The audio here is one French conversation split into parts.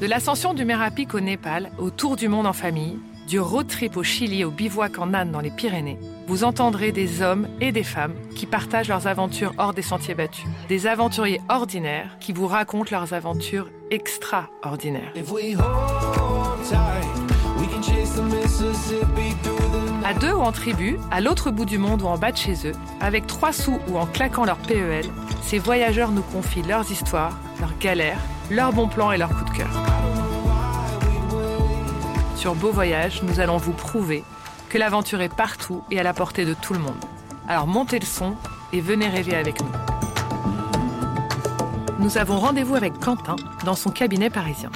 De l'ascension du Mérapic au Népal, au tour du monde en famille, du road trip au Chili au bivouac en Inde dans les Pyrénées, vous entendrez des hommes et des femmes qui partagent leurs aventures hors des sentiers battus. Des aventuriers ordinaires qui vous racontent leurs aventures extraordinaires. À deux ou en tribu, à l'autre bout du monde ou en bas de chez eux, avec trois sous ou en claquant leur PEL, ces voyageurs nous confient leurs histoires, leurs galères, leurs bons plans et leurs coups de cœur. Sur Beau Voyage, nous allons vous prouver que l'aventure est partout et à la portée de tout le monde. Alors montez le son et venez rêver avec nous. Nous avons rendez-vous avec Quentin dans son cabinet parisien.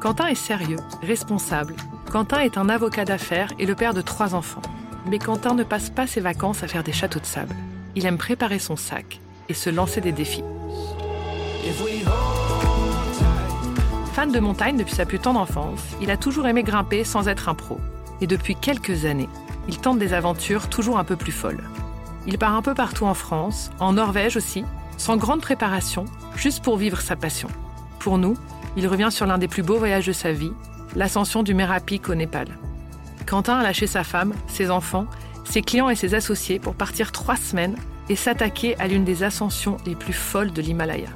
Quentin est sérieux, responsable. Quentin est un avocat d'affaires et le père de trois enfants. Mais Quentin ne passe pas ses vacances à faire des châteaux de sable. Il aime préparer son sac et se lancer des défis. Fan de montagne depuis sa plus tendre enfance, il a toujours aimé grimper sans être un pro. Et depuis quelques années, il tente des aventures toujours un peu plus folles. Il part un peu partout en France, en Norvège aussi, sans grande préparation, juste pour vivre sa passion. Pour nous, il revient sur l'un des plus beaux voyages de sa vie, l'ascension du Mérapic au Népal. Quentin a lâché sa femme, ses enfants, ses clients et ses associés pour partir trois semaines et s'attaquer à l'une des ascensions les plus folles de l'Himalaya.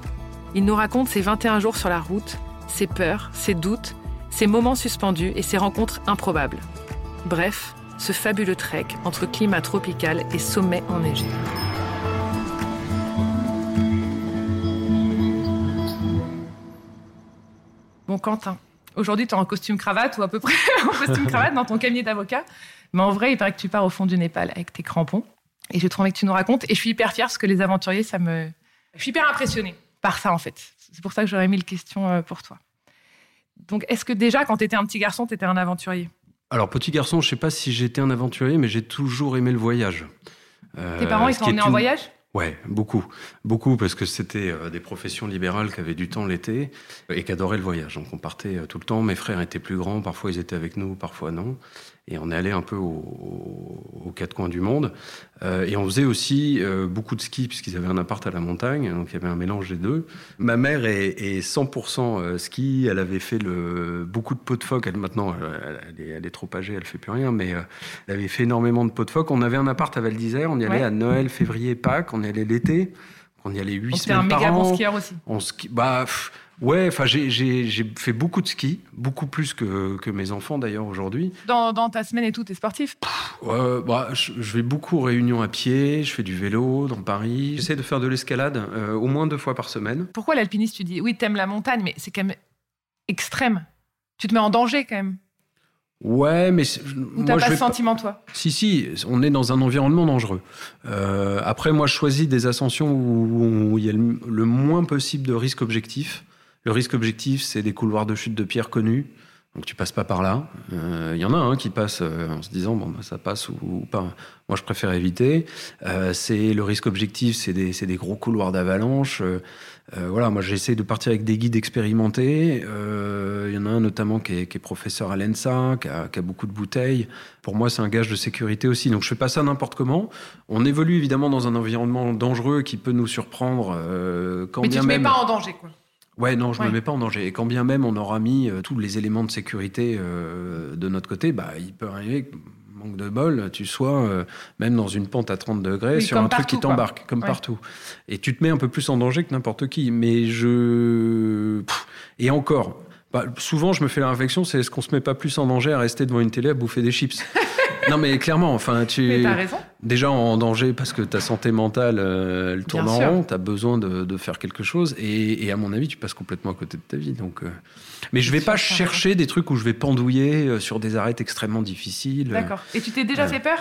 Il nous raconte ses 21 jours sur la route, ses peurs, ses doutes, ses moments suspendus et ses rencontres improbables. Bref, ce fabuleux trek entre climat tropical et sommet enneigé. Bon, Quentin, aujourd'hui, tu es en costume cravate ou à peu près en costume cravate dans ton cabinet d'avocat. Mais en vrai, il paraît que tu pars au fond du Népal avec tes crampons. Et j'ai trop envie que tu nous racontes. Et je suis hyper fière parce que les aventuriers, ça me. Je suis hyper impressionnée par ça, en fait. C'est pour ça que j'aurais mis le question euh, pour toi. Donc, est-ce que déjà, quand tu étais un petit garçon, tu étais un aventurier? Alors, petit garçon, je sais pas si j'étais un aventurier, mais j'ai toujours aimé le voyage. Tes parents, ils sont emmenés en voyage? Ouais, beaucoup. Beaucoup, parce que c'était euh, des professions libérales qui avaient du temps l'été et qui adoraient le voyage. Donc on partait euh, tout le temps. Mes frères étaient plus grands, parfois ils étaient avec nous, parfois non. Et on est allé un peu aux quatre coins du monde. Euh, et on faisait aussi beaucoup de ski, puisqu'ils avaient un appart à la montagne, donc il y avait un mélange des deux. Ma mère est, 100% ski, elle avait fait le, beaucoup de pots de phoque. Elle, maintenant, elle, est, elle, est, trop âgée, elle fait plus rien, mais elle avait fait énormément de pots de phoque. On avait un appart à Val d'Isère, on y allait à Noël, février, Pâques on y allait l'été, on y allait huit semaines par an. un méga bon skieur aussi. On ski, bah, ouais, enfin, j'ai fait beaucoup de ski, beaucoup plus que, que mes enfants d'ailleurs aujourd'hui. Dans, dans, ta semaine et tout, t'es sportif? Bah, je, vais beaucoup aux réunions à pied, je fais du vélo dans Paris. J'essaie de faire de l'escalade euh, au moins deux fois par semaine. Pourquoi l'alpinisme Tu dis, oui, t'aimes la montagne, mais c'est quand même extrême. Tu te mets en danger quand même. Ouais, mais Ou t'as pas ce sentiment, toi? Si, si, on est dans un environnement dangereux. Euh, après, moi, je choisis des ascensions où, il y a le, moins possible de risque objectif. Le risque objectif, c'est des couloirs de chute de pierre connus. Donc tu passes pas par là. Il y en a un qui passe en se disant bon bah, ça passe ou, pas. Moi je préfère éviter. c'est le risque objectif, c'est des, des, gros couloirs d'avalanche. Euh, voilà, moi j'essaie de partir avec des guides expérimentés. Euh, il y en a un notamment qui est, professeur à l'ENSA, qui a, beaucoup de bouteilles. Pour moi, c'est un gage de sécurité aussi. Donc je fais pas ça n'importe comment. On évolue évidemment dans un environnement dangereux qui peut nous surprendre. Euh, quand Mais bien tu te mets pas en danger, quoi. Ouais, non, je ne me mets pas en danger. Et quand bien même on aura mis tous les éléments de sécurité de notre côté, bah, il peut arriver manque de bol, tu sois euh, même dans une pente à 30 degrés sur un truc qui t'embarque, comme partout. Et tu te mets un peu plus en danger que n'importe qui. Mais je. et encore, bah, souvent je me fais la réflexion c'est est-ce qu'on se met pas plus en danger à rester devant une télé à bouffer des chips? non, mais clairement, enfin, tu es déjà en danger parce que ta santé mentale, euh, elle tourne en rond, tu as besoin de, faire quelque chose, et, à mon avis, tu passes complètement à côté de ta vie. Donc, euh. Mais je vais pas chercher des trucs où je vais pendouiller euh, sur des arêtes extrêmement difficiles. D'accord. Et tu t'es déjà fait peur?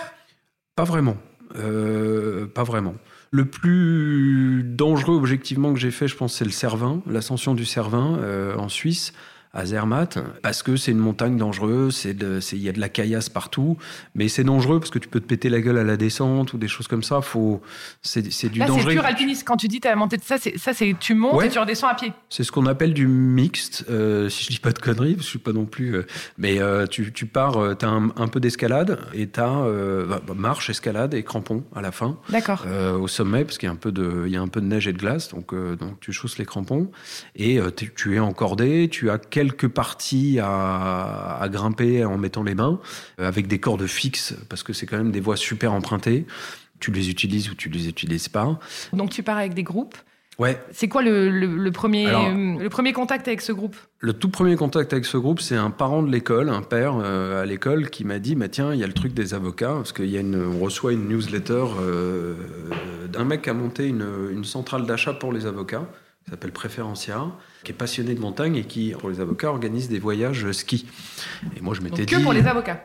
Pas vraiment. pas vraiment. Le plus dangereux objectivement que j'ai fait, je pense, c'est le Cervin, l'ascension du Cervin en Suisse à Zermatt, parce que c'est une montagne dangereuse, il y a de la caillasse partout, mais c'est dangereux parce que tu peux te péter la gueule à la descente ou des choses comme ça. Faut, c'est, du Là, dangereux. C'est pur alpiniste. Quand tu dis tu as monté de ça, c'est, ça c'est tu montes et tu redescends à pied. C'est ce qu'on appelle du mixte, euh, si je dis pas de conneries, parce que je suis pas non plus. Euh, mais euh, tu, tu, pars, tu as un, peu d'escalade et tu as bah, bah, marche, escalade et crampons à la fin. D'accord. au sommet, parce qu'il y a un peu de, il y a un peu de neige et de glace, donc donc tu chausses les crampons et tu es encordé, tu as quelques parties à, grimper en mettant les mains, euh, avec des cordes fixes, parce que c'est quand même des voies super empruntées. Tu les utilises ou tu les utilises pas. Donc tu pars avec des groupes Ouais. C'est quoi le, premier, le premier contact avec ce groupe? Le tout premier contact avec ce groupe, c'est un parent de l'école, un père euh, à l'école, qui m'a dit bah, Tiens, il y a le truc des avocats, parce qu'on on reçoit une newsletter euh, d'un mec qui a monté une, une centrale d'achat pour les avocats qui s'appelle Préférencia, qui est passionné de montagne et qui, pour les avocats, organise des voyages ski. Et moi, je m'étais dit. Que pour les avocats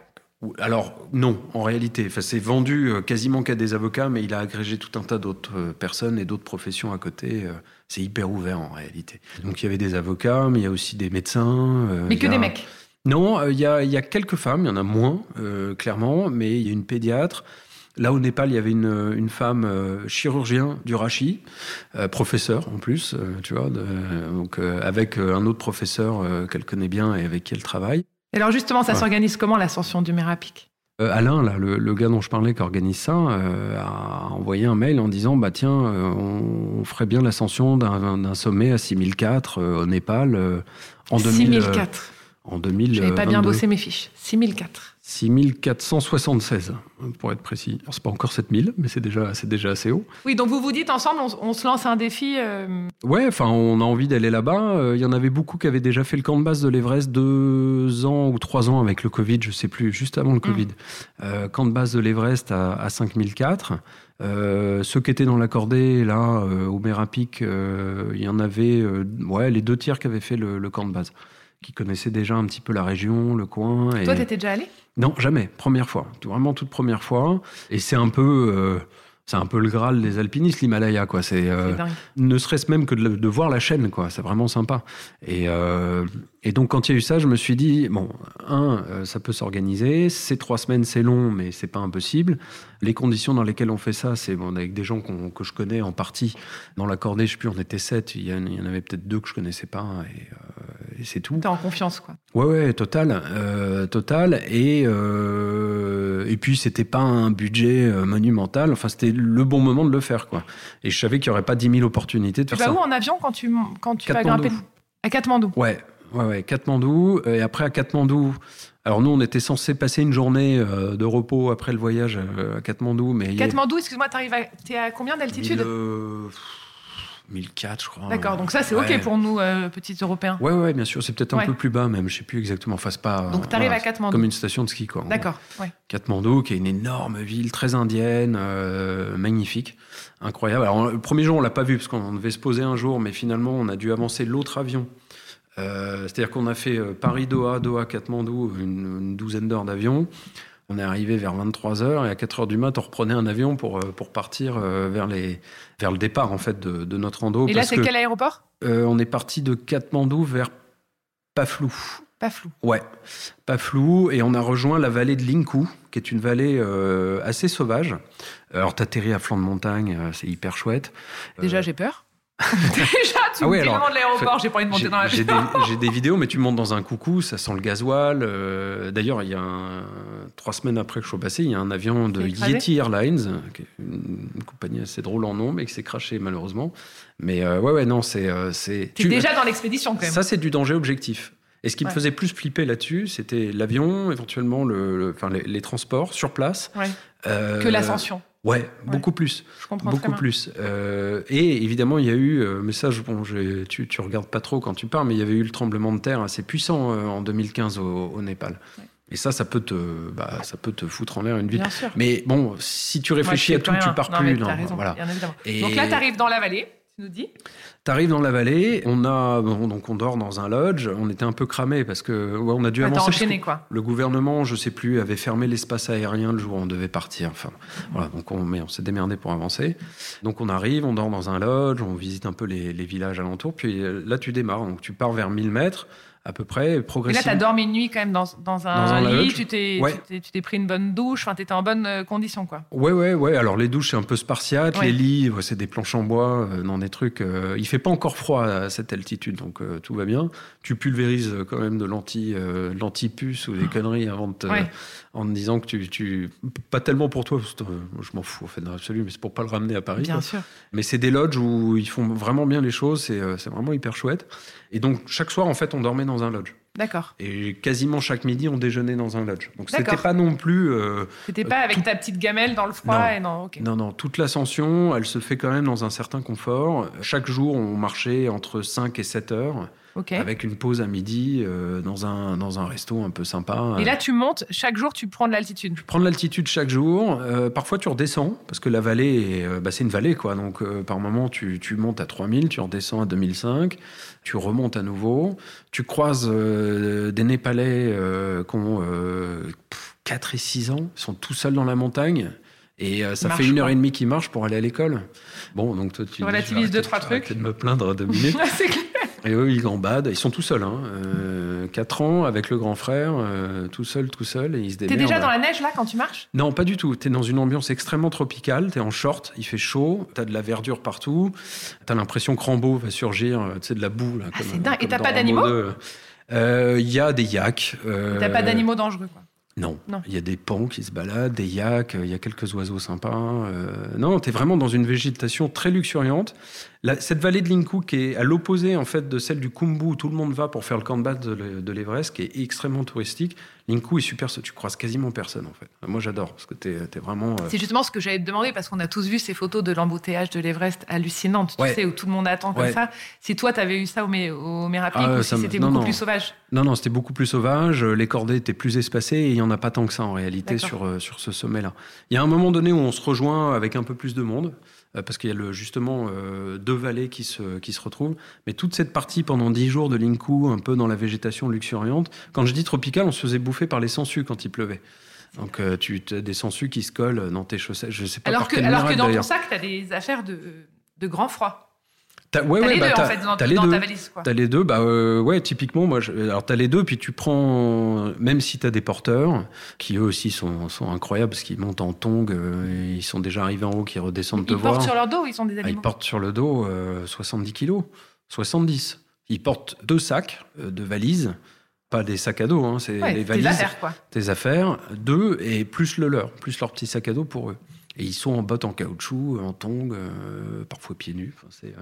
alors non, en réalité, enfin, c'est vendu euh, quasiment qu'à des avocats, mais il a agrégé tout un tas d'autres euh, personnes et d'autres professions à côté. Euh, c'est hyper ouvert en réalité. Donc il y avait des avocats, mais il y a aussi des médecins. Mais que des mecs Non, il y, a, il y, a, quelques femmes, il y en a moins, clairement, mais il y a une pédiatre, Là, au Népal, il y avait une, une femme euh, chirurgien du Rachi, euh, professeur en plus, euh, tu vois, donc avec un autre professeur qu'elle connaît bien et avec qui elle travaille. Et alors justement, ça s'organise comment l'ascension du Mérapic Alain, là, le, gars dont je parlais qui organise ça, a envoyé un mail en disant bah tiens, on, ferait bien l'ascension d'un sommet à 6004 au Népal en 6004 en 2000. J'avais pas bien bossé mes fiches. 6004. 6476, pour être précis. C'est pas encore 7000, mais c'est déjà, c'est déjà assez haut. Oui, donc vous vous dites ensemble, on, se lance un défi. Euh... Ouais, enfin, on a envie d'aller là-bas. Il euh, y en avait beaucoup qui avaient déjà fait le camp de base de l'Everest deux ans ou trois ans avec le Covid, je sais plus, juste avant le mm. Covid. Euh, camp de base de l'Everest à, à 5004. Euh, ceux qui étaient dans la cordée, là, au Mérapic, il y en avait ouais, les deux tiers qui avaient fait le, le camp de base qui connaissaient déjà un petit peu la région, le coin. Et... Toi, t'étais déjà allé? Non, jamais. Première fois. Vraiment toute première fois. Et c'est un peu. Euh, c'est un peu le Graal des alpinistes, l'Himalaya, quoi. C'est euh, ne serait-ce même que de, voir la chaîne, quoi. C'est vraiment sympa. Et, euh, et donc quand il y a eu ça, je me suis dit bon, un, ça peut s'organiser. Ces trois semaines, c'est long, mais c'est pas impossible. Les conditions dans lesquelles on fait ça, c'est bon, avec des gens que je connais en partie. Dans la cordée, je sais plus, on était sept. Il y, en avait peut-être deux que je connaissais pas. Et, et c'est tout. T'es en confiance, quoi. Ouais, ouais, total, euh, total. Et euh, et puis c'était pas un budget euh, monumental. Enfin, c'était le bon moment de le faire, quoi. Et je savais qu'il y aurait pas 10 000 opportunités de faire ça. Tu vas où en avion quand tu quand tu vas grimper À Katmandou. Ouais, ouais, ouais, Katmandou. Et après à Katmandou. Alors nous, on était censé passer une journée de repos après le voyage à Katmandou, mais Katmandou, excuse-moi, tu es à combien d'altitude 1004, je crois. D'accord, donc ça c'est OK pour nous, euh, petits Européens. Ouais, ouais, bien sûr. C'est peut-être un peu plus bas même, je sais plus exactement. Enfin, pas. Donc tu arrives à Katmandou. Comme une station de ski, quoi. D'accord, ouais. Katmandou, qui est une énorme ville, très indienne, euh, magnifique, incroyable. Alors, le premier jour, on l'a pas vu parce qu'on devait se poser un jour, mais finalement, on a dû avancer l'autre avion. Euh, c'est-à-dire qu'on a fait Paris-Doha, Doha-Katmandou, une douzaine d'heures d'avion. On est arrivé vers 23h et à 4h du mat, on reprenait un avion pour, euh, pour partir euh, vers, les, vers le départ en fait, de, de notre rando. Et là, c'est quel aéroport? Euh, On est parti de Katmandou vers Paflou. Pas flou. Ouais, pas flou. Et on a rejoint la vallée de Linku, qui est une vallée euh, assez sauvage. Alors, t'atterris à flanc de montagne, euh, c'est hyper chouette. Déjà, j'ai peur. Déjà, tu Ah me dis alors, de l'aéroport, j'ai pas envie de monter dans la j'ai des, j'ai des vidéos, mais tu montes dans un coucou, ça sent le gasoil. euh, D'ailleurs, il y a un- trois semaines après que je sois passé, il y a un avion de Yeti Airlines, qui est une, une compagnie assez drôle en nom, mais qui s'est craché malheureusement. Mais euh, ouais, ouais, non, c'est. euh, c'est tu- déjà dans l'expédition quand même. Ça, c'est du danger objectif. Et ce qui Ouais. me faisait plus flipper là-dessus, c'était l'avion, éventuellement le, le- enfin, les, les transports sur place. Ouais. Euh, Que l'ascension. Ouais, beaucoup plus. Je comprends Beaucoup plus. Euh, et évidemment, il y a eu, euh, mais ça, je- bon, je- tu, tu regardes pas trop quand tu parles, mais il y avait eu le tremblement de terre assez puissant euh, en 2015 au, au Népal. Ouais. Et ça, ça peut te, bah, ça peut te foutre en l'air une vie. Bien sûr. Mais bon, si tu réfléchis à tout, plus tu rien. pars Non, plus. mais non, t'as raison, voilà. bien évidemment. Et- Donc là, t'arrives dans la vallée, tu nous dis T'arrives dans la vallée, on a, bon, donc on dort dans un lodge. On était un peu cramé parce que ouais, on a dû Ouais, T'as avancer. enchaîné quoi. Le gouvernement, je sais plus, avait fermé l'espace aérien le jour où on devait partir. Enfin, voilà, donc on, mais on s'est démerdé pour avancer. Donc on arrive, on dort dans un lodge, on visite un peu les, les villages alentours. Puis euh, là, tu démarres. Donc tu pars vers 1000 mètres à peu près, Et là, progressivement. t'as dormi une nuit quand même dans, dans un, Dans un lit, tu t'es Ouais. tu t'es- tu pris une bonne douche, enfin, t'étais en bonne euh, condition quoi. Ouais, ouais, ouais. Alors les douches, c'est un peu spartiate. Ouais. Les lits, ouais, c'est des planches en bois, euh, dans des trucs. euh, il fait pas encore froid à cette altitude, donc euh, tout va bien. Tu pulvérises euh, quand même de l'anti, l'anti-puce ou des conneries avant de te- Ouais. en te disant que tu, tu, pas tellement pour toi, parce que je m'en fous en fait dans l'absolu, mais c'est pour pas le ramener à Paris. Bien quoi. sûr. Mais c'est des lodges où ils font vraiment bien les choses. C'est, c'est vraiment hyper chouette. Et donc chaque soir, en fait, on dormait dans un lodge. D'accord. Et quasiment chaque midi, on déjeunait dans un lodge. Donc c'était pas non plus. euh, T'étais Euh, pas avec tout- ta petite gamelle dans le froid Non. et non. Non, non, toute l'ascension, elle se fait quand même dans un certain confort. Chaque jour, on marchait entre 5 et 7 heures, Avec une pause à midi euh, dans, un, dans un resto un peu sympa. Et là, tu montes, chaque jour, tu prends de l'altitude. Prendre l'altitude chaque jour. Euh, parfois, tu redescends, parce que la vallée, euh, bah, c'est une vallée, quoi. Donc, euh, par moment, tu, tu montes à 3000, tu redescends à 2005, tu remontes à nouveau. Tu croises des Népalais qui ont euh, pff, 4 et 6 ans, ils sont tout seuls dans la montagne. Et euh, ça fait une heure et demie qu'ils marchent pour aller à l'école. Bon, donc toi, tu. relativises je deux, trois je trucs. de me plaindre deux minutes. Et eux, ils gambadent. Ils sont tout seuls. Hein. Euh, 4 ans avec le grand frère, euh, tout seul, tout seul. Et ils se T'es démerdent. déjà dans la neige là quand tu marches? Non, pas du tout. Tu es dans une ambiance extrêmement tropicale. Tu es en short, il fait chaud, tu as de la verdure partout. Tu as l'impression que Rambo va surgir, euh, tu sais, de la boue. Là, Ah, c'est dingue. Et t'as pas d'animaux? 2. Euh, Il y a des yaks. T'as pas d'animaux dangereux quoi? Non. Non. Il y a des pans qui se baladent, des yaks, il y a quelques oiseaux sympas. euh, non, tu es vraiment dans une végétation très luxuriante. La- cette vallée de Linku qui est à l'opposé en fait de celle du Kumbu où tout le monde va pour faire le camp de base de l'E- de l'Everest, qui est extrêmement touristique. Linku est super, tu croises quasiment personne en fait. Moi j'adore parce que tu es, vraiment. euh, C'est justement ce que j'allais te demander parce qu'on a tous vu ces photos de l'embouteillage de l'Everest hallucinantes, tu sais, où tout le monde attend comme Ouais. ça. Si toi, t'avais eu ça au, Mé- au Ah, si c'était beaucoup non. plus sauvage. Non, non, c'était beaucoup plus sauvage. euh, Les cordées étaient plus espacées et il n'y en a pas tant que ça en réalité sur, euh, sur ce sommet-là. Il y a un moment donné où on se rejoint avec un peu plus de monde parce qu'il y a le, justement euh, deux vallées qui se, qui se retrouvent. Mais toute cette partie pendant dix jours de Linku, un peu dans la végétation luxuriante, quand je dis tropical, on se faisait bouffer par les sangsues quand il pleuvait. Donc euh, tu as des sangsues qui se collent dans tes chaussettes. Je sais pas Alors par que, quel alors que dans ton sac, t'as des affaires de, de grand froid. T'as- ouais, ouais, les bah, deux en fait dans, les dans deux. ta valise. Quoi. T'as les deux, bah euh, ouais, typiquement, moi, je, alors t'as les deux, puis tu prends, même si t'as des porteurs, qui eux aussi sont, sont incroyables, parce qu'ils montent en tongs, euh, ils sont déjà arrivés en haut, qui redescendent te Ils voir. portent sur leur dos ils sont des Ah, ils animaux portent sur le dos euh, 70 kilos, 70. Ils portent deux sacs euh, de valises, pas des sacs à dos, hein, c'est Ouais, les tes valises, affaires quoi. tes affaires, deux, et plus le leur, plus leur petit sac à dos pour eux. Et ils sont en bottes en caoutchouc, en tongs, euh, parfois pieds nus. Enfin, c'est,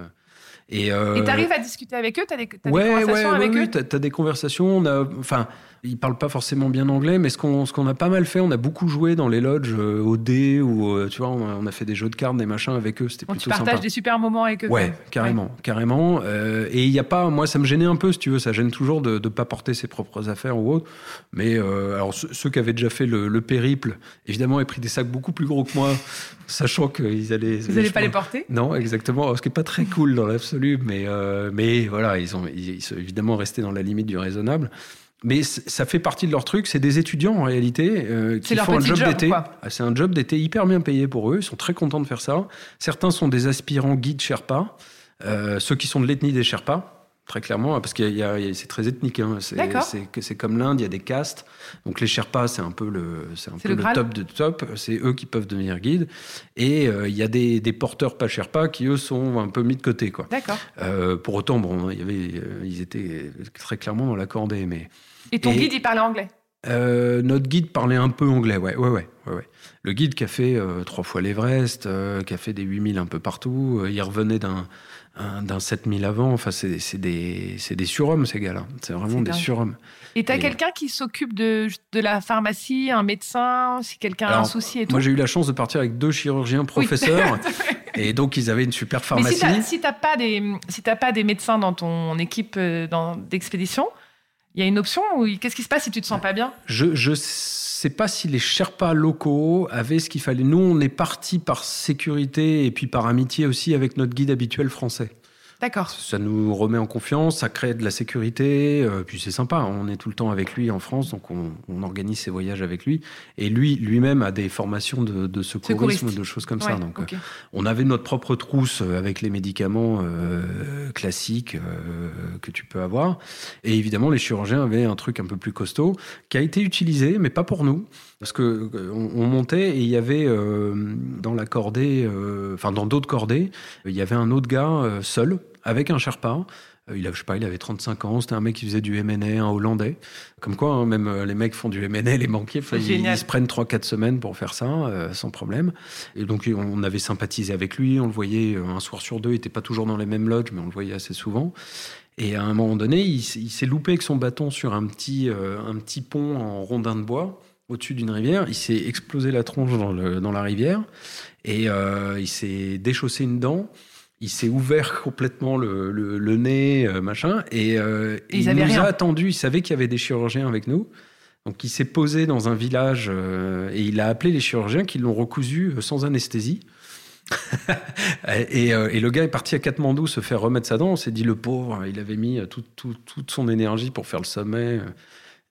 et euh, Et t'arrives à discuter avec eux T'as des, t'as ouais, des conversations ouais, avec eux? t'as, t'as des conversations. Enfin, ils parlent pas forcément bien anglais, mais ce qu'on, qu'on a pas mal fait, on a beaucoup joué dans les lodges euh, au dé ou euh, tu vois, on a, on a fait des jeux de cartes, des machins avec eux. C'était Donc tu plutôt partages sympa. des super moments avec eux. Ouais, carrément, carrément. Euh, et il y a pas, moi, ça me gênait un peu, si tu veux, ça gêne toujours de ne pas porter ses propres affaires ou autre. Mais alors ceux, ceux qui avaient déjà fait le, le périple, évidemment, avaient pris des sacs beaucoup plus gros que moi, sachant qu'ils allaient. Vous n'allez pas les porter Non, exactement. Ce qui est pas très cool dans l'absolu, mais mais voilà, ils ont ils, ils sont évidemment restés dans la limite du raisonnable. Mais ça fait partie de leur truc. C'est des étudiants en réalité euh, qui font un job, job, d'été. Ah, C'est un job d'été hyper bien payé pour eux. Ils sont très contents de faire ça. Certains sont des aspirants guides Sherpa, euh, ceux qui sont de l'ethnie des Sherpas. très clairement, parce que c'est très ethnique. Hein. C'est comme l'Inde, il y a des castes. Donc les Sherpas, c'est un peu le, un peu le, top de top. C'est eux qui peuvent devenir guides. Et euh, il y a des, des, porteurs pas Sherpas qui, eux, sont un peu mis de côté. D'accord. Euh, pour autant, bon, il y avait, ils étaient très clairement dans la cordée. Mais... Et ton guide, il parlait anglais notre guide parlait un peu anglais, ouais, ouais, ouais, ouais. Le guide qui a fait trois fois l'Everest, qui a fait des 8000 un peu partout, il revenait d'un d'un 7000 avant. Enfin, c'est des, des surhommes, ces gars-là. C'est vraiment des surhommes. Et tu as quelqu'un qui s'occupe de, de, la pharmacie, un médecin, si quelqu'un a un souci et tout Moi, j'ai eu la chance de partir avec deux chirurgiens professeurs. et donc, ils avaient une super pharmacie. Mais si tu n'as pas, des, si pas des médecins dans ton équipe euh, d'expédition, il y a une option ou qu'est-ce qui se passe si tu te sens pas bien? Je je sais pas si les Sherpas locaux avaient ce qu'il fallait. Nous, on est parti par sécurité et puis par amitié aussi avec notre guide habituel français. D'accord. Ça nous remet en confiance, ça crée de la sécurité, euh, puis c'est sympa. On est tout le temps avec lui en France, donc on, organise ses voyages avec lui. Et lui, lui-même a des formations de, de secourisme, de choses comme ça. Donc, euh, on avait notre propre trousse euh, avec les médicaments classiques que tu peux avoir. Et évidemment, les chirurgiens avaient un truc un peu plus costaud qui a été utilisé, mais pas pour nous. Parce que on, montait et il y avait dans la cordée, enfin dans d'autres cordées, il y avait un autre gars seul avec un Sherpa. Euh, il, avait, je sais pas, il avait 35 ans, c'était un mec qui faisait du MNA, un Hollandais. Comme quoi, hein, même euh, les mecs font du MNA, les banquiers, ils, se prennent 3-4 semaines pour faire ça, euh, sans problème. Et donc, on avait sympathisé avec lui, on le voyait un soir sur deux, il n'était pas toujours dans les mêmes lodges, mais on le voyait assez souvent. Et à un moment donné, il, s'est loupé avec son bâton sur un petit, un petit pont en rondin de bois au-dessus d'une rivière. Il s'est explosé la tronche dans, le, dans la rivière et il s'est déchaussé une dent il s'est ouvert complètement le, nez, euh, machin, et, euh, il nous a attendu. Il savait qu'il y avait des chirurgiens avec nous. Donc il s'est posé dans un village euh, et il a appelé les chirurgiens qui l'ont recousu sans anesthésie. et, le gars est parti à Katmandou se faire remettre sa dent. On s'est dit, le pauvre, il avait mis toute son énergie pour faire le sommet.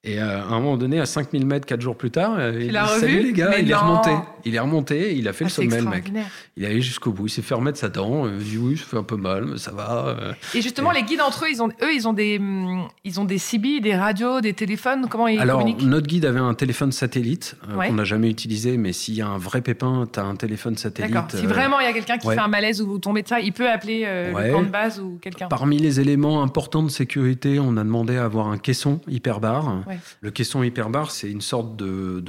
Et euh, à un moment donné, à 5000 mètres, 4 jours plus tard, euh, il, a salut les gars, il est remonté. Il est remonté, il a fait le ah, sommet, le mec. Il est allé jusqu'au bout, il s'est fait remettre sa dent. Euh, il dit oui, ça fait un peu mal, mais ça va. Et justement, les guides entre eux, ils ont, eux, ils ont des, mm, ils ont des CB, des radios, des téléphones. Comment ils Alors, communiquent? notre guide avait un téléphone satellite qu'on n'a jamais utilisé, mais s'il y a un vrai pépin, tu as un téléphone satellite. D'accord. Si vraiment il y a quelqu'un qui fait un malaise ou vous tombez de ça, il peut appeler le camp de base ou quelqu'un. Parmi les éléments importants de sécurité, on a demandé à avoir un caisson hyperbar. Le caisson hyperbar, c'est une sorte de,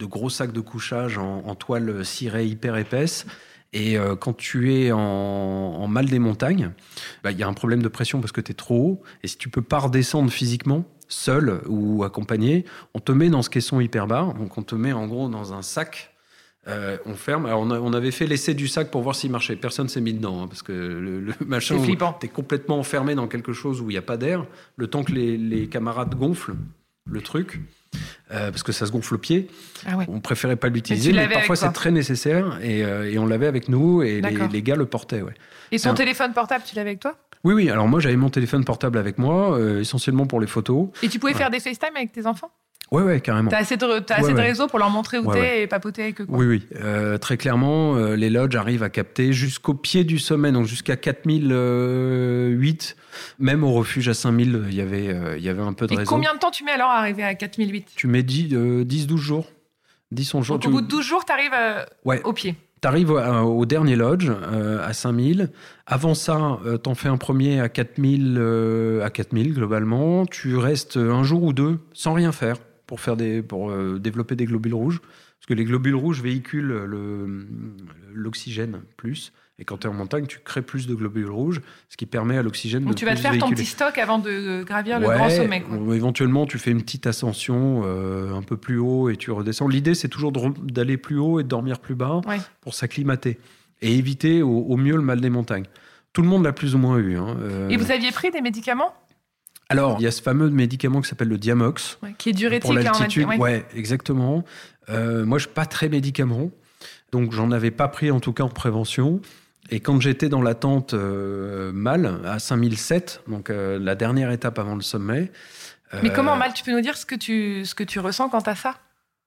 gros sac de couchage en, toile cirée hyper épaisse. Et euh, quand tu es en, mal des montagnes, bah, il y a un problème de pression parce que tu es trop haut. Et si tu peux pas redescendre physiquement, seul ou accompagné, on te met dans ce caisson hyperbar. Donc on te met en gros dans un sac euh, on ferme. Alors on, avait fait l'essai du sac pour voir s'il marchait. Personne s'est mis dedans hein, parce que le, le machin, t'es complètement enfermé dans quelque chose où il n'y a pas d'air. Le temps que les, camarades gonflent le truc, euh, parce que ça se gonfle au pied. Ah on préférait pas l'utiliser, mais, parfois c'est très nécessaire euh, et, on l'avait avec nous et les, gars le portaient. Ouais. Et ton téléphone portable, tu l'avais avec toi? Oui, oui. Alors moi j'avais mon téléphone portable avec moi, essentiellement pour les photos. Et tu pouvais faire des FaceTime avec tes enfants? Ouais, ouais, carrément. T'as assez de, as assez de réseaux pour leur montrer où t'es et papoter avec eux. Oui, oui. Euh, très clairement, euh, les lodges arrivent à capter jusqu'au pied du sommet, donc jusqu'à 4008. Même au refuge à 5000, il y avait, euh, il y avait un peu de et Combien de temps tu mets alors à arriver à 4008 Tu mets 10-12 jours. 10 jours. Donc, au bout de 12 jours, tu arrives au pied tu arrives au, dernier lodge, à 5000. Avant ça, tu en fais un premier à 4000, à 4000 globalement. Tu restes un jour ou deux sans rien faire pour, faire des, pour euh, développer des globules rouges. Parce que les globules rouges véhiculent l'oxygène plus. Et quand tu es en montagne, tu crées plus de globules rouges, ce qui permet à l'oxygène de Donc tu vas te faire ton petit stock avant de gravir le grand sommet. Éventuellement, tu fais une petite ascension euh, un peu plus haut et tu redescends. L'idée, c'est toujours d'aller plus haut et de dormir plus bas pour s'acclimater et éviter au, mieux le mal des montagnes. Tout le monde l'a plus ou moins eu. Hein, euh. Et vous aviez pris des médicaments? Alors, il y a ce fameux médicament qui s'appelle le Diamox. qui est diurétique. Pour l'altitude, ouais. exactement. Euh, moi, je suis pas très médicament. Donc, j'en avais pas pris, en tout cas, en prévention. Et quand j'étais dans la tente euh, mal, à 5007, donc euh, la dernière étape avant le sommet. Mais comment mal Tu peux nous dire ce que tu, ce que tu ressens quant à ça?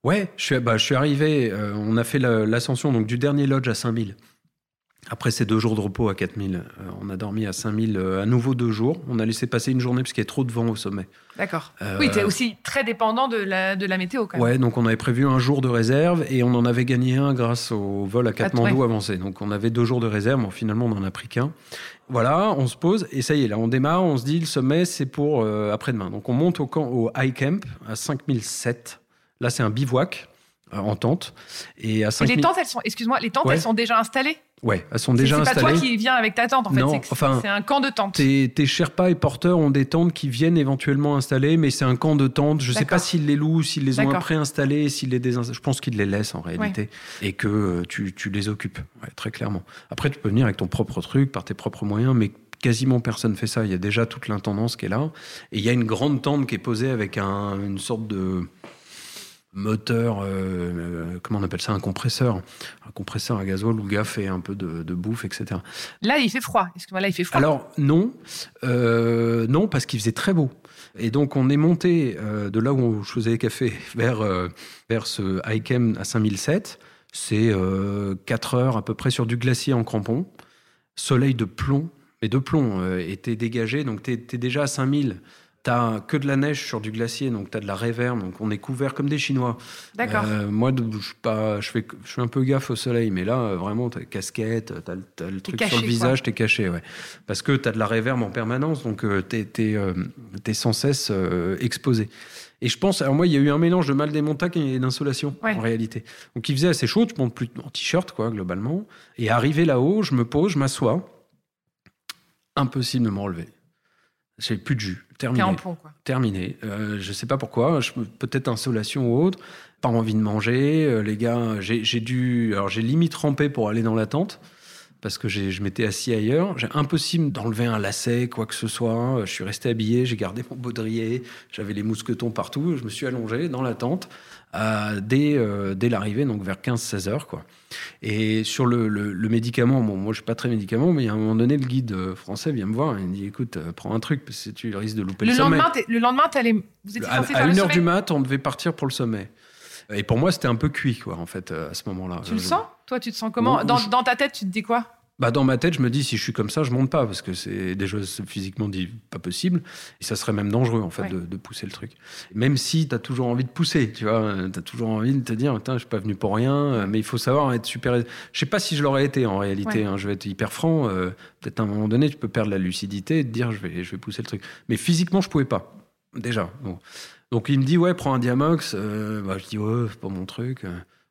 Ouais, je suis, bah, je suis arrivé, on a fait l'ascension donc du dernier lodge à 5000 Après ces deux jours de repos à 4000, euh, on a dormi à 5000 euh, à nouveau deux jours. On a laissé passer une journée parce qu'il y avait trop de vent au sommet. D'accord. Oui, tu es aussi très dépendant de la, de la météo quand même. Ouais, donc on avait prévu un jour de réserve et on en avait gagné un grâce au vol à Katmandou ouais. avancé. Donc on avait deux jours de réserve, bon, finalement on en a pris qu'un. Voilà, on se pose et ça y est, là on démarre, on se dit le sommet c'est pour euh, après-demain. Donc on monte au, camp, au high camp à 5007. Là c'est un bivouac euh, en tente. Et à Et 5000... les tentes, elles sont, excuse-moi, les tentes, Ouais. elles sont déjà installées Ouais, elles sont C'est- déjà C'est pas installées. toi qui viens avec ta tente, en fait. Non, c'est enfin, un camp de tente. Tes, tes Sherpas et porteurs ont des tentes qui viennent éventuellement installer, mais c'est un camp de tentes. Je ne sais pas s'ils les louent, s'ils les ont préinstallés, s'ils les désinstallent. Je pense qu'ils les laissent en réalité et que euh, tu, tu les occupes, ouais, très clairement. Après, tu peux venir avec ton propre truc, par tes propres moyens, mais quasiment personne fait ça. Il y a déjà toute l'intendance qui est là. Et il y a une grande tente qui est posée avec un- une sorte de moteur, euh, euh, comment on appelle ça, un compresseur, un compresseur à gasoil où le gars fait un peu de, de bouffe, etc. Là, il fait froid. Excuse-moi, là, il fait froid. Alors non, euh, non parce qu'il faisait très beau. Et donc on est monté euh, de là où je faisais les cafés vers, vers ce Highcam à 5007. C'est euh, 4 heures à peu près sur du glacier en crampon. Soleil de plomb, mais de plomb était dégagé. Donc tu es, déjà à 5000. T'as que de la neige sur du glacier, donc t'as de la réverb, donc on est couvert comme des Chinois. D'accord. Euh, moi, je, pas, je, fais, je fais un peu gaffe au soleil, mais là, euh, vraiment, t'as casquette, t'as, le- truc caché, sur le visage, t'es caché, ouais. Parce que t'as de la réverb en permanence, donc euh, t'es, euh, sans cesse exposé. Et je pense, alors moi, il y a eu un mélange de mal des montagnes et d'insolation, Ouais. en réalité. Donc il faisait assez chaud, tu montes plus en t-shirt, quoi, globalement. Et arrivé là-haut, je me pose, je m'assois. Impossible de me relever. J'ai plus de jus. Terminé plomb, quoi. terminé. Euh, je sais pas pourquoi, peut-être insolation ou autre, pas envie de manger. euh, les gars, j'ai j'ai dû, alors j'ai limite rampé pour aller dans la tente parce que je m'étais assis ailleurs. J'ai impossible d'enlever un lacet, quoi que ce soit. Je suis resté habillé, j'ai gardé mon baudrier, j'avais les mousquetons partout. Je me suis allongé dans la tente euh, dès, euh, dès l'arrivée, donc vers 15-16 heures, quoi. Et sur le, le- le médicament, bon, moi je suis pas très médicament, mais à un moment donné, le guide euh, français vient me voir et il me dit écoute, prends un truc parce que tu risques de louper le, Le lendemain, le lendemain, t'allais- vous étiez À, censé à faire 1h sommet du mat, on devait partir pour le sommet. Et pour moi, c'était un peu cuit, quoi, en fait, à ce moment-là. Tu le sens? Toi, tu te sens comment? Dans ta tête, tu te dis quoi? Bah, Dans ma tête, je me dis, si je suis comme ça, je monte pas, parce que c'est déjà physiquement dit pas possible. Et ça serait même dangereux, en fait, Ouais. de, de pousser le truc. Même si tu as toujours envie de pousser, tu vois, tu as toujours envie de te dire, je suis pas venu pour rien, euh, mais il faut savoir être super. Je sais pas si je l'aurais été, en réalité, Ouais. hein, je vais être hyper franc. euh, Peut-être à un moment donné, tu peux perdre la lucidité et te dire, je vais, je vais pousser le truc. Mais physiquement, je pouvais pas, déjà. Bon. Donc il me dit, ouais, prends un Diamox. Euh, bah, je dis, ouais, c'est pas mon truc.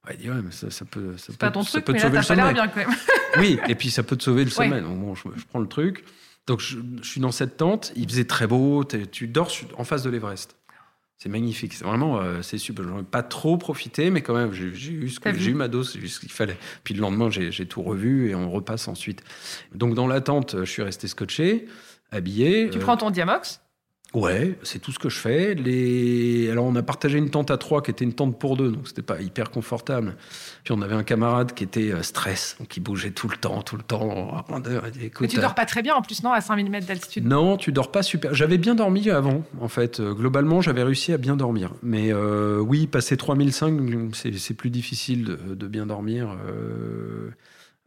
Ouais, il dit, ouais, mais ça, ça peut, ça pas peut- ton ça truc, peut te là, sauver le bien quand même. Oui, et puis ça peut te sauver le Ouais. sommet. Donc bon, je, je prends le truc. Donc je, je suis dans cette tente, il faisait très beau, tu dors en face de l'Everest. C'est magnifique, c'est vraiment, euh, c'est super. J'en ai pas trop profité, mais quand même, j'ai eu, ce que- j'ai eu ma dose, j'ai eu ce qu'il fallait. Puis le lendemain, j'ai tout revu et on repasse ensuite. Donc dans la tente, je suis resté scotché, habillé. Tu Euh, prends ton Diamox? Ouais, c'est tout ce que je fais. Les... Alors, on a partagé une tente à trois qui était une tente pour deux, donc c'était pas hyper confortable. Puis, on avait un camarade qui était euh, stress, donc il bougeait tout le temps, tout le temps. Écoute, tu dors pas très bien en plus, non, à 5000 mètres d'altitude? non, tu dors pas super. J'avais bien dormi avant, en fait. Euh, globalement, j'avais réussi à bien dormir. Mais euh, oui, passer 3005, c'est c'est plus difficile de, de bien dormir. Euh,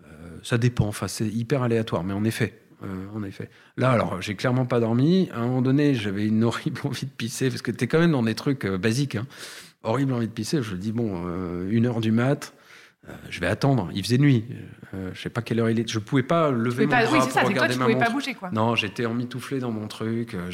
euh, ça dépend. Enfin, c'est hyper aléatoire. Mais en effet, euh, en effet. Là, alors, j'ai clairement pas dormi. À un moment donné, j'avais une horrible envie de pisser parce que t'es quand même dans des trucs euh, basiques. hein. Horrible envie de pisser. Je dis bon, euh, une heure du mat. Euh, je vais attendre. Il faisait nuit. Euh, je sais pas quelle heure il est. Je pouvais pas lever mon pas... bras Oui, c'est pour ça, que toi, regarder tu ma pouvais pas bouger, quoi. Non, j'étais emmitouflé dans mon truc. euh,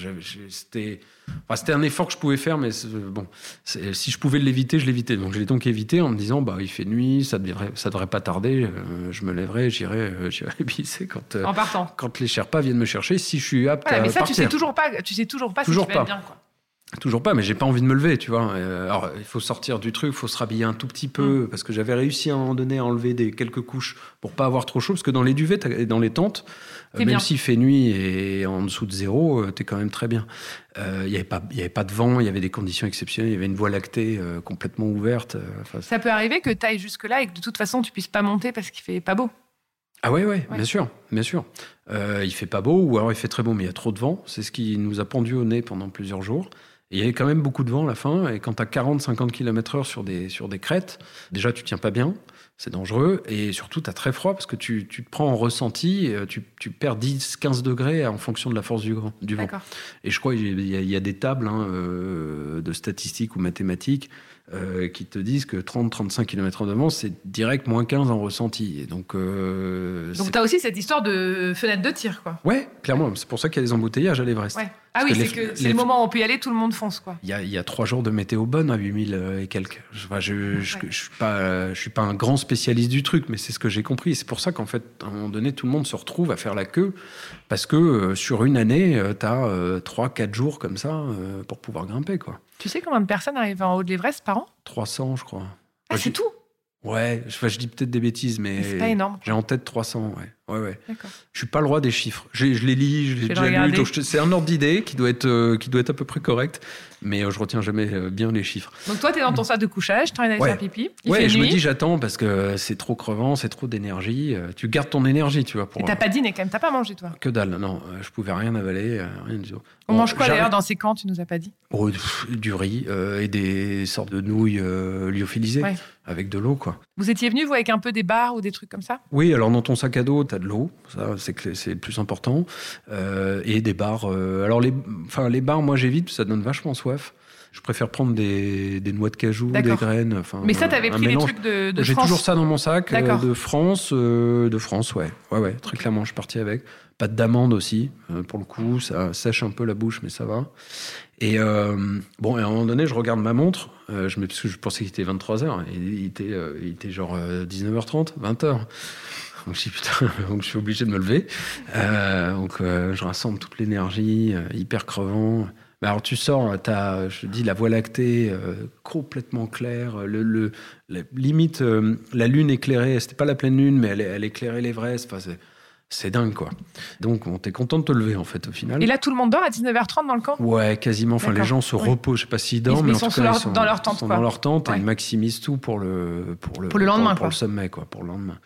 C'était enfin, c'était un effort que je pouvais faire, mais c'est- bon, si je pouvais l'éviter, je l'évitais. Donc je l'ai donc évité en me disant, bah, il fait nuit, ça devrait, ça devrait pas tarder. euh, je me lèverai, j'irai, euh, j'irai pisser quand, euh, En partant. quand les Sherpas viennent me chercher, si je suis apte Voilà, à mais ça, tu sais toujours pas, tu sais toujours pas Toujours si tu vas être pas. bien, quoi. Toujours pas, mais j'ai pas envie de me lever, tu vois. Euh, alors, il faut sortir du truc, il faut se rhabiller un tout petit Mm. peu, parce que j'avais réussi à un moment donné à enlever des, quelques couches pour pas avoir trop chaud, parce que dans les duvets et dans les tentes, euh, même s'il fait nuit et en dessous de zéro, euh, t'es quand même très bien. Euh, Il y avait pas, avait de vent, il y avait des conditions exceptionnelles, il y avait une voie lactée euh, complètement ouverte. enfin, Ça peut arriver que tu ailles jusque-là et que de toute façon, tu puisses pas monter parce qu'il fait pas beau. Ah ouais, Ouais. bien sûr, bien sûr. Euh, il fait pas beau ou alors il fait très beau, mais il y a trop de vent. C'est ce qui nous a pendu au nez pendant plusieurs jours. Il y avait quand même beaucoup de vent à la fin. Et quand tu as 40-50 km/h sur des, sur des crêtes, déjà, tu tiens pas bien. C'est dangereux. Et surtout, tu as très froid parce que tu, tu te prends en ressenti. euh, Tu, tu perds 10-15 degrés en fonction de la force du, vent- du vent. Et je crois qu'il y, a- il y a des tables hein, euh, de statistiques ou mathématiques euh, qui te disent que 30-35 km de vent, c'est direct moins 15 en ressenti. Et donc, euh, Donc tu as aussi cette histoire de fenêtre de tir, quoi. ouais, clairement. C'est pour ça qu'il y a des embouteillages à l'Everest. Ouais. Ah oui, c'est les- que c'est les- le moment où on peut y aller, tout le monde fonce, quoi. Il y, a, il y a trois jours de météo bonne à 8000 et quelques. Je, enfin, je, je, Ouais. je suis pas, je suis pas un grand spécialiste du truc, mais c'est ce que j'ai compris. C'est pour ça qu'en fait, à un moment donné, tout le monde se retrouve à faire la queue parce que euh, sur une année, tu as 3-4 jours comme ça euh, pour pouvoir grimper. quoi. Tu sais combien de personnes arrivent en haut de l'Everest par an? 300, je crois. Ah, Ouais, c'est tout? Ouais, je, je dis peut-être des bêtises, mais, Mais C'est pas énorme. j'ai en tête 300. Ouais. Ouais, ouais. Je suis pas le roi des chiffres. Je les lis, je les ai le déjà lus. C'est un ordre d'idée qui doit être euh, qui doit être à peu près correct, mais euh, je retiens jamais euh, bien les chiffres. Donc toi, t'es dans ton sac de couchage, t'as envie d'aller faire pipi. Il ouais, fait je nuit. me dis j'attends parce que c'est trop crevant, c'est trop d'énergie. Euh, Tu gardes ton énergie, tu vois. Pour, Et t'as pas dîné quand même, t'as pas mangé, toi. Que dalle, non, je pouvais rien avaler, rien du tout. On Bon, mange quoi d'ailleurs dans ces camps, tu nous as pas dit Oh, Du riz euh, et des sortes de nouilles euh, lyophilisées Ouais. avec de l'eau, quoi. Vous étiez venu, vous, avec un peu des bars ou des trucs comme ça? Oui, alors dans ton sac à dos, de l'eau, ça c'est le plus important, euh, et des bars. euh, alors les, enfin les bars, moi j'évite, ça donne vachement soif. Je préfère prendre des, des noix de cajou, des graines. Enfin, Mais ça, t'avais pris des mélange. trucs de, de J'ai France. toujours ça dans mon sac euh, de France, de France, ouais, ouais, ouais, très clairement, je suis parti avec. Pas d'amande aussi, pour le coup, ça sèche un peu la bouche, mais ça va. Et euh, bon, et à un moment donné, je regarde ma montre, euh, je me, parce que je pensais qu'il était 23 h et il était, euh, il était genre euh, 19h30, 20h. Donc je je suis obligé de me lever. Euh, donc euh, je rassemble toute l'énergie, euh, hyper crevant. Bah, alors tu sors, t'as, je te dis, la voie lactée complètement claire, le, la- limite la lune éclairée, c'était pas la pleine lune, mais elle, elle éclairait l'Everest. Enfin, c'est, dingue quoi. Donc on t'es content de te lever en fait au final. Et là, tout le monde dort à 19h30 dans le camp? Ouais, quasiment. Enfin, les gens se Oui. reposent. Je sais pas s'ils dorment, Ils- mais ils en sont tout sous cas, leur- ils sont dans leur tente, ils sont quoi. dans leur tente et ils maximisent tout pour le pour le Pour le lendemain, pour, quoi. le sommet, quoi, pour le lendemain.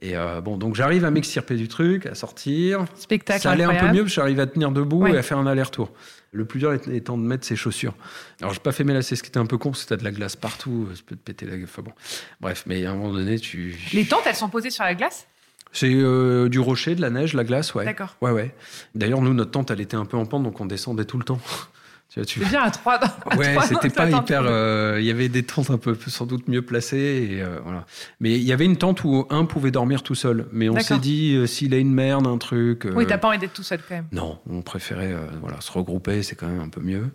Et euh, bon, donc j'arrive à m'extirper du truc, à sortir. Spectacle Ça allait un peu mieux, parce que j'arrive à tenir debout Ouais. et à faire un aller-retour. Le plus dur étant de mettre ses chaussures. Alors, j'ai pas fait mes lacets, ce qui était un peu con, parce que t'as de la glace partout, ça peut te péter la gueule. Enfin bon, bref, mais à un moment donné, tu. Les tentes, elles sont posées sur la glace? C'est euh, du rocher, de la neige, la glace, ouais. D'accord. Ouais, ouais. D'ailleurs, nous, notre tente, elle était un peu en pente, donc on descendait tout le temps. tu vois, tu C'est bien à 3 Ouais, c'était pas hyper. euh, Il y avait des tentes un peu sans doute mieux placées. Et, euh, voilà. Mais il y avait une tente où un pouvait dormir tout seul. Mais on D'accord. s'est dit, s'il a une merde, un truc. Oui, t'as pas envie d'être tout seul quand même. Non, on préférait voilà, se regrouper, c'est quand même un peu mieux.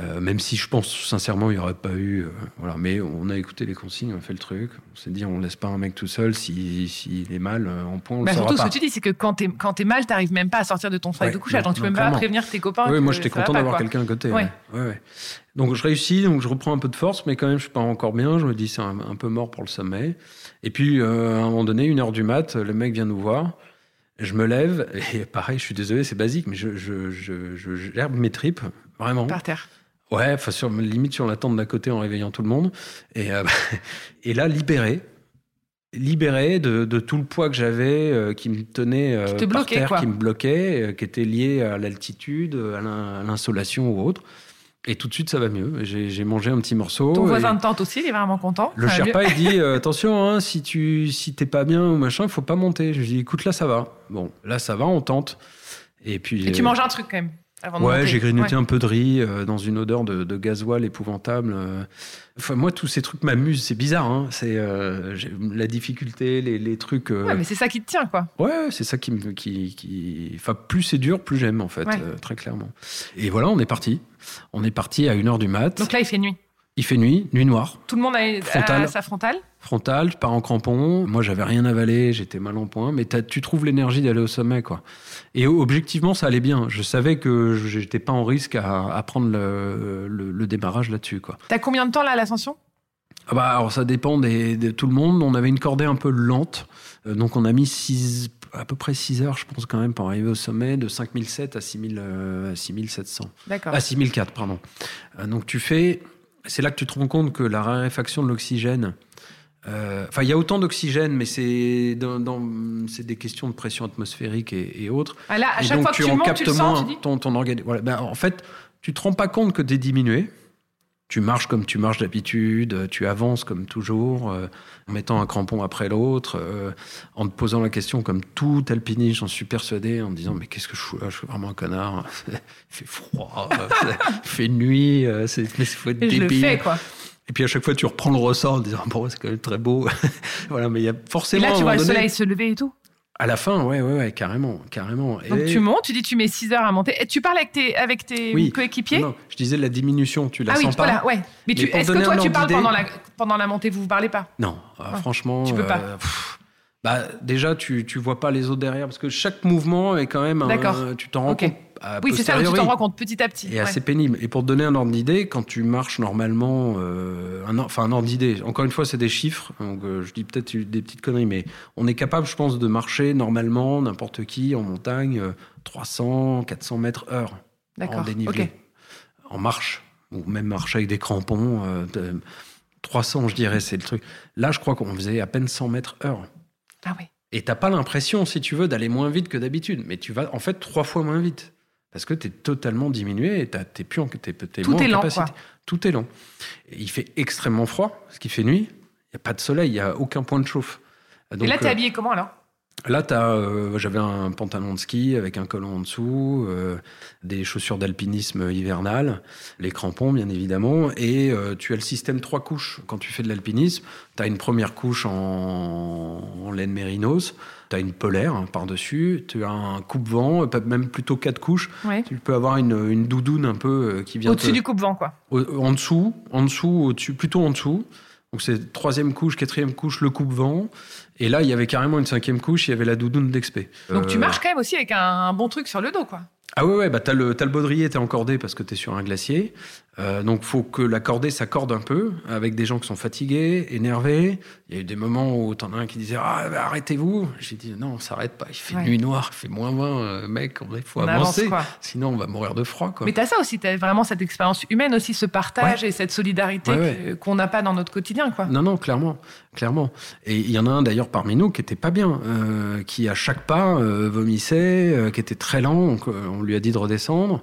Euh, même si je pense sincèrement, il n'y aurait pas eu. euh, voilà. Mais on a écouté les consignes, on a fait le truc. On s'est dit, on laisse pas un mec tout seul. S'il si, s'il est mal, euh, en point, on Bah, le surtout, ce que tu dis, c'est que quand t'es quand t'es mal, t'arrives même pas à sortir de ton Ouais, de couchage. donc tu peux non, même pas prévenir tes copains. Oui, que moi j'étais content d'avoir quelqu'un à côté. Ouais. ouais. Donc je réussis, donc je reprends un peu de force, mais quand même je suis pas encore bien. Je me dis c'est un, un peu mort pour le sommet. Et puis euh, à un moment donné, une heure du mat, le mec vient nous voir. Je me lève et pareil, je suis désolé, c'est basique, mais je, je, je, je gerbe mes tripes vraiment. Par terre. Ouais, enfin sur limite sur la tente d'à côté en réveillant tout le monde. Et, euh, et là, libéré, libéré de, de tout le poids que j'avais euh, qui me tenait euh, Qui te par bloquait, terre, quoi. qui me bloquait, qui était lié à l'altitude, à l'in- à l'insolation ou autre. Et tout de suite, ça va mieux. J'ai mangé un petit morceau. Ton voisin de tente aussi, il est vraiment content. Le Sherpa, il dit euh, attention, hein, si tu si t'es pas bien ou machin, il faut pas monter. Je lui dis écoute, là ça va. Bon, là ça va, on tente. Et puis Et tu euh, manges un truc quand même. Avant Ouais, j'ai grignoté Ouais. un peu de riz euh, dans une odeur de, de gasoil épouvantable. euh. Enfin, moi, tous ces trucs m'amusent. C'est bizarre, hein. C'est euh, la difficulté, les, les trucs. Ouais, mais c'est ça qui te tient, quoi. Ouais, c'est ça qui me. Qui, qui... Enfin, plus c'est dur, plus j'aime, en fait, Ouais. très clairement. Et voilà, on est parti. On est parti à 1h du mat. Donc là, il fait nuit. Il fait nuit, nuit noire, Tout le monde a, Frontale. a sa frontale. frontale, je pars en crampon. Moi, j'avais rien avalé, j'étais mal en point. Mais tu trouves l'énergie d'aller au sommet, quoi. Et objectivement, ça allait bien. Je savais que j'étais pas en risque à, à prendre le, le- le démarrage là-dessus, quoi. T'as combien de temps là à l'ascension? Ah bah, alors ça dépend des- de tout le monde. On avait une cordée un peu lente, Euh, donc on a mis six- à peu près 6 heures, je pense quand même, pour arriver au sommet de 5007 à, 6000, euh, 6700. D'accord. À 6004, pardon. Euh, donc tu fais, c'est là que tu te rends compte que la raréfaction de l'oxygène, euh, enfin il y a autant d'oxygène, mais c'est dans, dans- c'est des questions de pression atmosphérique et, et autres. Ah, là, à Et chaque donc fois que tu en montes, tu captes le sens, moins tu dis ton, ton organisme. Voilà. Ben, en fait, tu te rends pas compte que tu es diminué. Tu marches comme tu marches d'habitude, tu avances comme toujours, euh, en mettant un crampon après l'autre, euh, en te posant la question comme tout alpiniste, j'en suis persuadé, en te disant mais qu'est-ce que je fous là? Je suis vraiment un connard. il fait froid, il fait nuit, euh, c'est mais faut être Et je le débile. fais, quoi. Et puis à chaque fois tu reprends le ressort en disant bon c'est quand même très beau. voilà, mais il y a Et forcément là, à tu vois le soleil se lever et tout. À la fin, ouais, ouais, ouais, carrément, carrément. Donc Et- tu montes, tu dis tu mets 6 heures à monter. Et tu parles avec tes, avec tes Oui. coéquipiers Non, non, je disais la diminution, tu la Ah oui, sens pas voilà, ouais. Mais, est-ce que toi, tu parles pendant la, pendant la montée Vous vous parlez pas? Non, euh, franchement. tu peux pas. euh, pff, bah, déjà, tu, tu vois pas les autres derrière parce que chaque mouvement est quand même. un- D'accord. tu t'en rends compte. à Oui, c'est ça, tu t'en rends compte petit à petit. Et ouais. assez pénible. Et pour te donner un ordre d'idée, quand tu marches normalement, euh, un, enfin un ordre d'idée, encore une fois, c'est des chiffres, donc euh, je dis peut-être des petites conneries, mais on est capable, je pense, de marcher normalement, n'importe qui, en montagne, euh, 300, 400 mètres heure en dénivelé, en marche, ou même marcher avec des crampons. euh, de- 300, je dirais, c'est le truc. Là, je crois qu'on faisait à peine 100 mètres heure. Ah oui. Et t'as pas l'impression, si tu veux, d'aller moins vite que d'habitude. Mais tu vas en fait trois fois moins vite. Parce que tu es totalement diminué et t'es plus en, t'es, t'es Tout moins en est lent, capacité. quoi. Tout est lent. Et il fait extrêmement froid, ce qui fait nuit. Il n'y a pas de soleil, il n'y a aucun point de chauffe. Et là, t'es euh, habillé comment alors? Là, euh, j'avais un pantalon de ski avec un collant en dessous, euh, des chaussures d'alpinisme hivernales, les crampons, bien évidemment, et euh, tu as le système trois couches. Quand tu fais de l'alpinisme, tu as une première couche en, en laine mérinos, tu as une polaire hein, par-dessus, tu as un coupe-vent, euh, même plutôt quatre couches. Ouais. Tu peux avoir une, une doudoune un peu euh, qui vient Au-dessus te- du coupe-vent, quoi. au- en dessous, en dessous, au-dessus, plutôt en dessous. Donc c'est troisième couche, quatrième couche, le coupe-vent. Et là, il y avait carrément une cinquième couche, il y avait la doudoune d'expé. Donc tu Euh, marches quand même aussi avec un, un bon truc sur le dos, quoi. Ah ouais, ouais, bah t'as le, t'as le baudrier, t'es encordé parce que t'es sur un glacier. Euh, donc faut que la cordée s'accorde un peu avec des gens qui sont fatigués, énervés. Il y a eu des moments où t'en as un qui disait ah bah, arrêtez-vous. J'ai dit non, on s'arrête pas. Il fait Ouais. nuit noire, il fait moins 20, euh, mec. Il faut On avancer, avance, sinon on va mourir de froid. Quoi. Mais t'as ça aussi, t'as vraiment cette expérience humaine aussi, ce partage et cette solidarité Ouais, qu'on n'a pas dans notre quotidien, quoi. Non, non, clairement, clairement. Et il y en a un d'ailleurs parmi nous qui était pas bien, euh, qui à chaque pas euh, vomissait, qui était très lent. Donc on lui a dit de redescendre.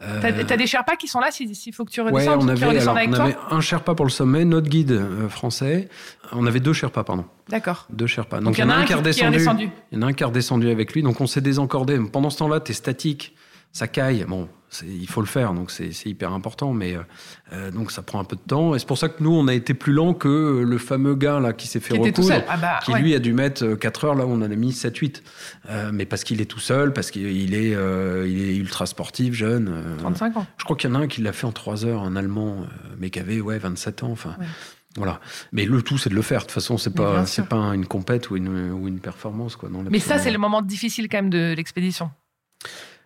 T'as t'as des Sherpas qui sont là s'il s'il faut que tu Ouais, on avait, redescendent alors, avec on toi avait un Sherpa pour le sommet, notre guide euh, français. On avait deux Sherpas, pardon. D'accord. Deux Sherpas. Donc il y en a un qui, qui est redescendu. Il y en a un qui est redescendu avec lui, donc on s'est désencordé. Pendant ce temps-là, t'es statique, ça caille. Bon, il faut le faire, donc c'est hyper important, mais euh, euh, donc ça prend un peu de temps. Et c'est pour ça que nous, on a été plus lent que le fameux gars là qui s'est fait Qui recoudre. Ah bah, qui ouais. lui a dû mettre euh, 4 heures, là où on en a mis 7-8. Euh, mais parce qu'il est tout seul, parce qu'il est, euh, il est ultra sportif, jeune. euh, 35 ans. je crois qu'il y en a un qui l'a fait en 3 heures, un Allemand, euh, mais qui avait ouais, 27 ans. Enfin, Ouais. voilà. Mais le tout, c'est de le faire. De toute façon, c'est pas, c'est pas une compète ou une, ou une performance. Quoi, Mais ça, c'est le moment difficile quand même de l'expédition.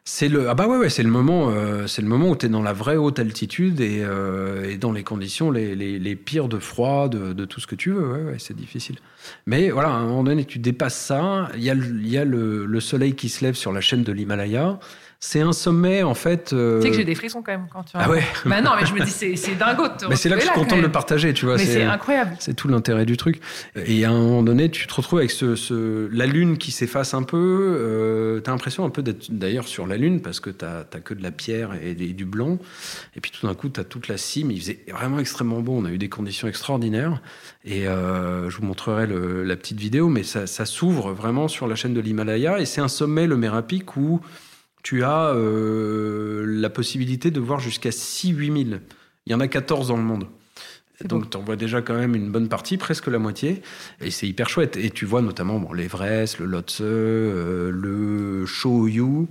C'est le ah bah ouais, ouais c'est le moment euh, c'est le moment où tu es dans la vraie haute altitude et, euh, et dans les conditions les, les, les pires de froid de, de tout ce que tu veux. Ouais, ouais c'est difficile. Mais voilà à un moment donné tu dépasses ça. Il y a y a le, le soleil qui se lève sur la chaîne de l'Himalaya c'est un sommet en fait euh, Tu sais que j'ai des frissons quand même quand tu ah ouais Bah non, mais je me dis, c'est dingo de te mais c'est là que je suis content de le partager tu vois Mais c'est incroyable. c'est tout l'intérêt du truc. Et à un moment donné, tu te retrouves avec ce, ce- la lune qui s'efface un peu. Euh, t'as l'impression un peu d'être d'ailleurs sur la lune parce que t'as as que de la pierre et, des- du blanc. Et puis tout d'un coup, t'as toute la cime. Il faisait vraiment extrêmement beau. On a eu des conditions extraordinaires. Et euh, je vous montrerai le- la petite vidéo, mais ça, ça s'ouvre vraiment sur la chaîne de l'Himalaya. Et c'est un sommet, le Merapic, où tu as euh, la possibilité de voir jusqu'à 6-8 000. Il y en a 14 dans le monde. Donc, tu en vois déjà quand même une bonne partie, presque la moitié. Et c'est hyper chouette. Et tu vois notamment bon, l'Everest, le Lhotse, euh, le Shoyu,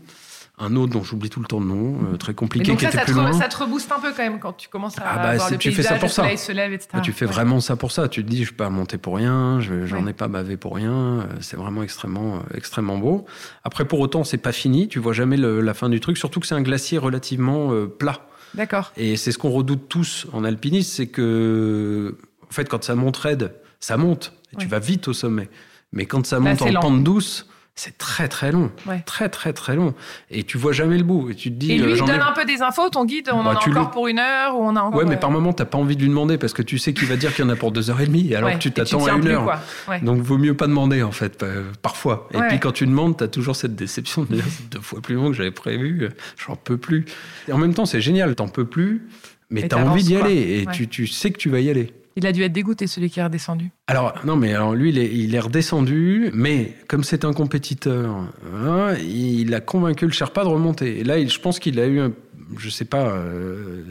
un autre dont j'oublie tout le temps le nom, euh, très Mais compliqué, donc qui ça, était ça te, plus loin. ça te rebooste un peu quand même quand tu commences à Ah bah, voir c'est- le tu fais ça paysage, pour le ça. soleil se lève, etc. Ah, tu fais Ouais. vraiment ça pour ça. Tu te dis, je ne suis pas monter pour rien, je j'en Ouais. ai pas bavé pour rien. Euh, C'est vraiment extrêmement, euh, extrêmement beau. Après, pour autant, c'est pas fini. Tu vois jamais le- la fin du truc, surtout que c'est un glacier relativement euh, plat. D'accord. Et c'est ce qu'on redoute tous en alpinisme, c'est que, en fait, quand ça monte raide, ça monte. Et tu vas vite au sommet. Mais quand ça Là, monte en lent. pente douce, c'est très très long, Ouais. très très très long, et tu vois jamais le bout. Et tu te dis, Et lui, euh, il donne ai- un peu des infos, ton guide, on Bah, en a encore pour une heure, ou on a encore. Ouais, mais par moment, t'as pas envie de lui demander parce que tu sais qu'il va dire qu'il y en a pour deux heures et demie, alors ouais, que tu t'attends à une plus, heure. Ouais. Donc, vaut mieux pas demander, en fait, euh, parfois. Et puis, quand tu demandes, t'as toujours cette déception de dire c'est deux fois plus long que j'avais prévu, euh, j'en peux plus. Et en même temps, c'est génial, t'en peux plus, mais t'as envie d'y aller et tu, tu sais que tu vas y aller. Il a dû être dégoûté, celui qui est redescendu. Alors, non, mais alors lui, il est, redescendu, mais comme c'est un compétiteur, hein, il a convaincu le Sherpa de remonter. Et là, je pense qu'il a eu, un, je sais pas, euh,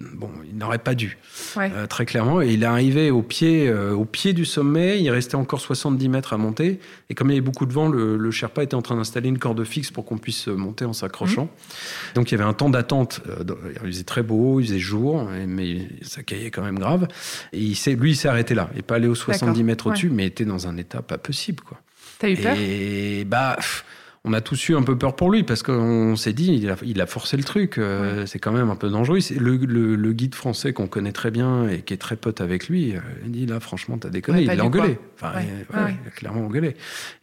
bon, il n'aurait pas dû, Ouais. euh, très clairement. Et il est arrivé au pied, euh, au pied du sommet, il restait encore 70 mètres à monter. Et comme il y avait beaucoup de vent, le, le Sherpa était en train d'installer une corde fixe pour qu'on puisse monter en s'accrochant. Donc il y avait un temps d'attente. euh, il faisait très beau, il faisait jour, et- mais ça caillait quand même grave. Et il lui, il s'est arrêté là. Il n'est pas allé aux 70 D'accord, mètres au-dessus, mais était dans un état pas possible. Quoi. T'as eu peur? Et bah, pff, on a tous eu un peu peur pour lui parce qu'on s'est dit, il a, il a forcé le truc. euh, C'est quand même un peu dangereux. Le, le- le guide français qu'on connaît très bien et qui est très pote avec lui, euh, il dit là, franchement, t'as déconné. Ouais, il l'a engueulé. Enfin, Ouais. il- a clairement engueulé.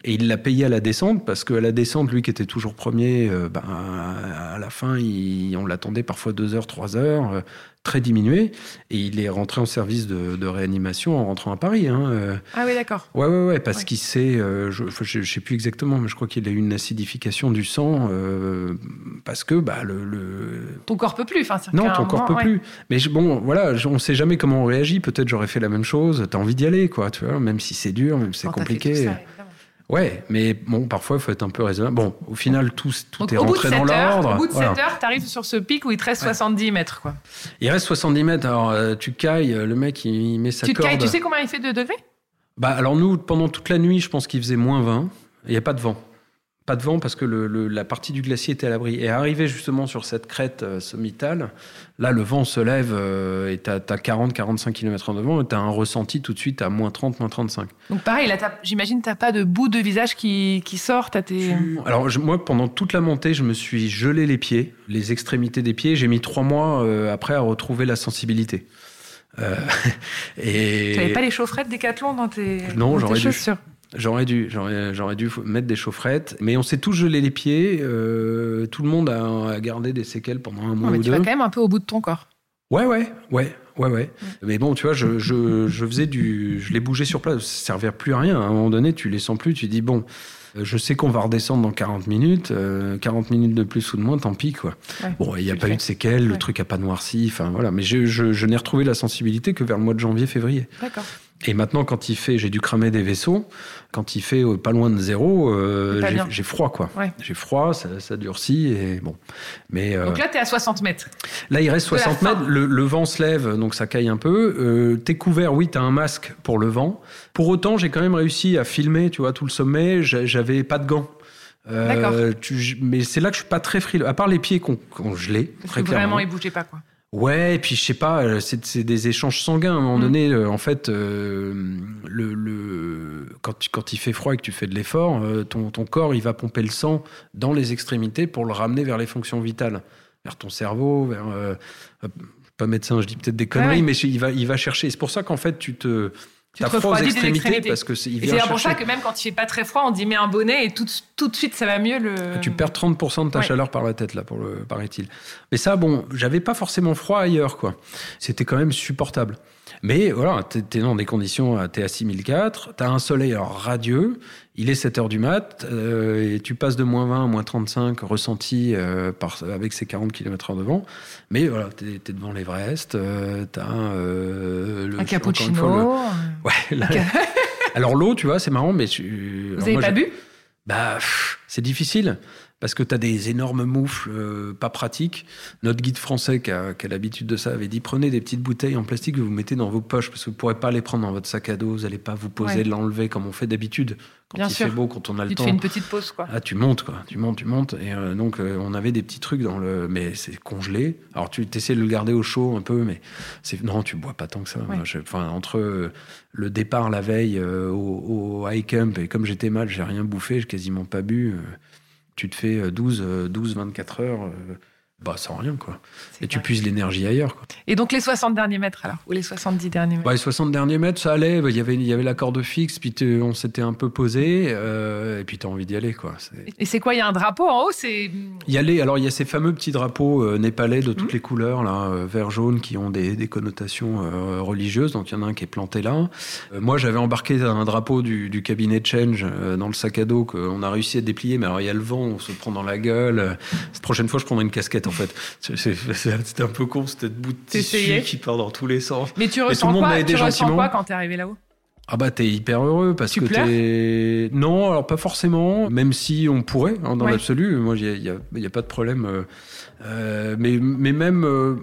Et il l'a payé à la descente parce qu'à la descente, lui qui était toujours premier, euh, ben, à à la fin, il- on l'attendait parfois deux heures, trois heures. Très diminué et il est rentré en service de, de réanimation en rentrant à Paris. Hein, euh, Ah oui, d'accord. Ouais, ouais, ouais, parce Ouais. qu'il s'est, euh, je, je sais plus exactement, mais je crois qu'il a eu une acidification du sang euh, parce que bah le, le- Ton corps peut plus. Enfin, non, ton corps moment, peut ouais. plus. Mais je- bon, voilà, je- on sait jamais comment on réagit. Peut-être j'aurais fait la même chose. T'as envie d'y aller, quoi, tu vois, même si c'est dur, même si c'est compliqué. Ouais, mais bon, parfois il faut être un peu raisonnable. Bon, au final, tout, tout Donc, est rentré 7 dans l'ordre. au bout de 7 Voilà. heures, t'arrives sur ce pic où il te reste 70 mètres, quoi. Il reste 70 mètres. Alors, euh, tu cailles, le mec, il, met sa Tu corde. cailles, tu sais combien il fait de degrés? Bah, alors nous, pendant toute la nuit, je pense qu'il faisait moins 20. Il n'y a pas de vent. Pas de vent parce que le- le- la partie du glacier était à l'abri. Et arrivé justement sur cette crête euh, sommitale, là, le vent se lève euh, et tu as, 40-45 km de vent et tu as un ressenti tout de suite à moins 30, moins 35. Donc pareil, là, t'as- j'imagine t'as pas de bout de visage qui, qui sort, t'as tes... Alors je- moi, pendant toute la montée, je me suis gelé les pieds, les extrémités des pieds. J'ai mis trois mois euh, après à retrouver la sensibilité. Et T'avais pas les chaufferettes Décathlon dans tes, Non, dans tes dû. J'aurais dû, j'aurais, dû mettre des chaufferettes, mais on s'est tous gelé les pieds. euh, tout le monde a, a gardé des séquelles pendant un mois Non, mais ou tu deux. vas quand même un peu au bout de ton corps. Ouais, ouais, ouais, ouais, ouais. Mais bon, tu vois, je, je, je faisais du, je les bougeais sur place. Ça servait plus à rien. À un moment donné, tu les sens plus. Tu dis bon, euh, je sais qu'on va redescendre dans 40 minutes. euh, 40 minutes de plus ou de moins, tant pis quoi. Ouais, bon, il n'y a pas eu de séquelles. Le truc a pas noirci. Enfin voilà. Mais je, je, je n'ai retrouvé la sensibilité que vers le mois de janvier, février. D'accord. Et maintenant, quand il fait, j'ai dû cramer des vaisseaux. Quand il fait euh, pas loin de zéro, euh, j'ai- froid, quoi. Ouais. J'ai froid, ça, ça durcit et bon. Mais euh, Donc là, t'es à 60 mètres. là, il reste de la 60 fin. mètres. Le, le vent se lève, donc ça caille un peu. T'es couvert, oui, t'as un masque pour le vent. Pour autant, j'ai quand même réussi à filmer, tu vois, tout le sommet. J'a- J'avais pas de gants. Tu- mais c'est là que je suis pas très frileux. À part les pieds qu'on gelait, très clairement. vraiment, il bougeait pas, quoi. Ouais, et puis je sais pas, euh, c'est des échanges sanguins. À un moment Mm. donné, euh, en fait, euh, le, le, quand, tu- quand il fait froid et que tu fais de l'effort, euh, ton, ton corps, il va pomper le sang dans les extrémités pour le ramener vers les fonctions vitales, vers ton cerveau, vers... euh, pas médecin, je dis peut-être des conneries, ouais. mais il va, il va chercher. C'est pour ça qu'en fait, tu te... Tu te t'as froid aux refroidis des extrémités, parce que c'est- il Et vient c'est pour ça que même quand il fait pas très froid, on dit mets un bonnet et tout, tout de suite, ça va mieux. Le... Tu perds 30% de ta Ouais. chaleur par la tête, là, pour le, paraît-il. Mais ça, bon, j'avais pas forcément froid ailleurs, quoi. C'était quand même supportable. Mais voilà, t'es es dans des conditions, euh, t'es à 6004, t'as un soleil alors radieux, il est 7 heures du mat, euh, et tu passes de moins 20 à moins 35 ressenti euh, par, avec ces 40 km heure de vent. Mais voilà, t'es es devant l'Everest, euh, t'as euh, le, Un une fois, cappuccino. le- Ouais, là- Alors l'eau, tu vois, c'est marrant, mais... tu- Vous alors avez moi, pas bu? Bah, c'est difficile parce que tu as des énormes moufles euh, pas pratiques. Notre guide français qui a, l'habitude de ça avait dit prenez des petites bouteilles en plastique que vous mettez dans vos poches parce que vous pourrez pas les prendre dans votre sac à dos, vous n'allez pas vous poser, Ouais. l'enlever comme on fait d'habitude quand Bien il sûr. fait beau, quand on a le Tu te temps. fais une petite pause, quoi. Ah, tu montes, quoi. Tu montes, tu montes. Et euh, donc, euh, on avait des petits trucs dans le. Mais c'est congelé. Alors, tu essaies de le garder au chaud un peu, mais c'est non, tu bois pas tant que ça. Ouais. Moi, je- Enfin, entre le départ la veille au, au high camp et comme j'étais mal, j'ai rien bouffé, j'ai quasiment pas bu. Euh, tu te fais euh, 12, euh, 12 24 heures. Bah, ça rend rien, quoi. Et tu puises l'énergie ailleurs, quoi. Et donc les 60 derniers mètres alors Ou les 70 derniers mètres Bah, les 60 derniers mètres, ça allait. Il y avait, il y avait la corde fixe, puis on s'était un peu posé, euh, et puis tu as envie d'y aller, quoi. Et c'est quoi Il y a un drapeau en haut C'est y a les- alors il y a ces fameux petits drapeaux euh, népalais de Mhm. toutes les couleurs, là, euh, vert, jaune, qui ont des, des connotations religieuses. Donc il y en a un qui est planté là. Moi, j'avais embarqué un drapeau du, du cabinet Change dans le sac à dos qu'on a réussi à déplier. Mais alors il y a le vent, on se prend dans la gueule. La prochaine fois, je prendrai une casquette en fait. C'est- un peu con, c'était bout de tissu qui part dans tous les sens. Mais tu ressens quoi Tu ressens quoi quand t'es arrivé là-haut? Ah bah t'es hyper heureux parce Tu que t'es... Non, alors pas forcément, même si on pourrait, hein, dans Ouais. l'absolu. Moi, il n'y a, y a- y a pas de problème. euh, euh, mais, mais même... euh,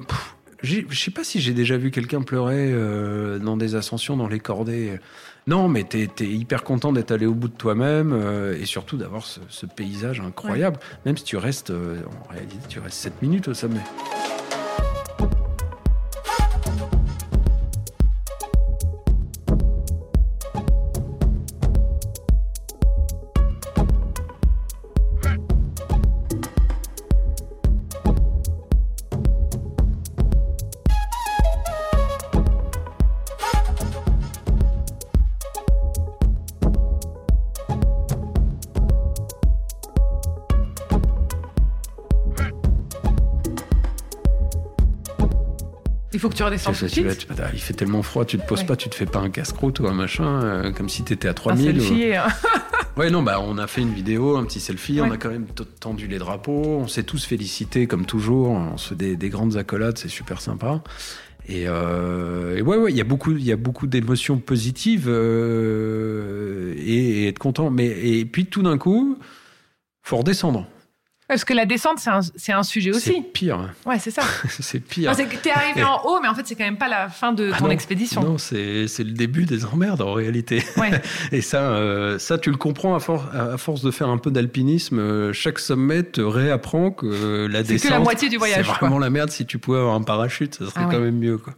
je sais pas si j'ai déjà vu quelqu'un pleurer euh, dans des ascensions, dans les cordées. Non, mais t'es es hyper content d'être allé au bout de toi-même euh, et surtout d'avoir ce, ce paysage incroyable. Même si tu restes, euh, en réalité, tu restes 7 minutes au sommet. Tu Tu tout de tu suite. vas- tu- il fait tellement froid, tu te poses Ouais. pas, tu te fais pas un casse-croûte ou un machin, euh, comme si t'étais à Un 3000. ou- selfie, hein. Ouais, non, bah, on a fait une vidéo, un petit selfie, on a quand même tendu les drapeaux, on s'est tous félicités comme toujours, on se fait des, des grandes accolades, c'est super sympa. Et, euh, et ouais, ouais, il y a beaucoup, il y a beaucoup d'émotions positives euh, et, et être content. Mais et puis tout d'un coup, faut redescendre. Parce que la descente, c'est un, c'est un sujet C'est aussi. pire, Ouais, c'est ça. c'est pire. Non, c'est que t'es arrivé en haut, mais en fait, c'est quand même pas la fin de Ah ton non, expédition. Non, c'est c'est le début des emmerdes en réalité. Ouais. Et ça, euh, ça tu le comprends à, for- à force de faire un peu d'alpinisme. euh, chaque sommet te réapprend que euh, la C'est que descente. la moitié du voyage, C'est quoi. vraiment la merde. Si tu pouvais avoir un parachute, ça serait Ah ouais. quand même mieux. Quoi.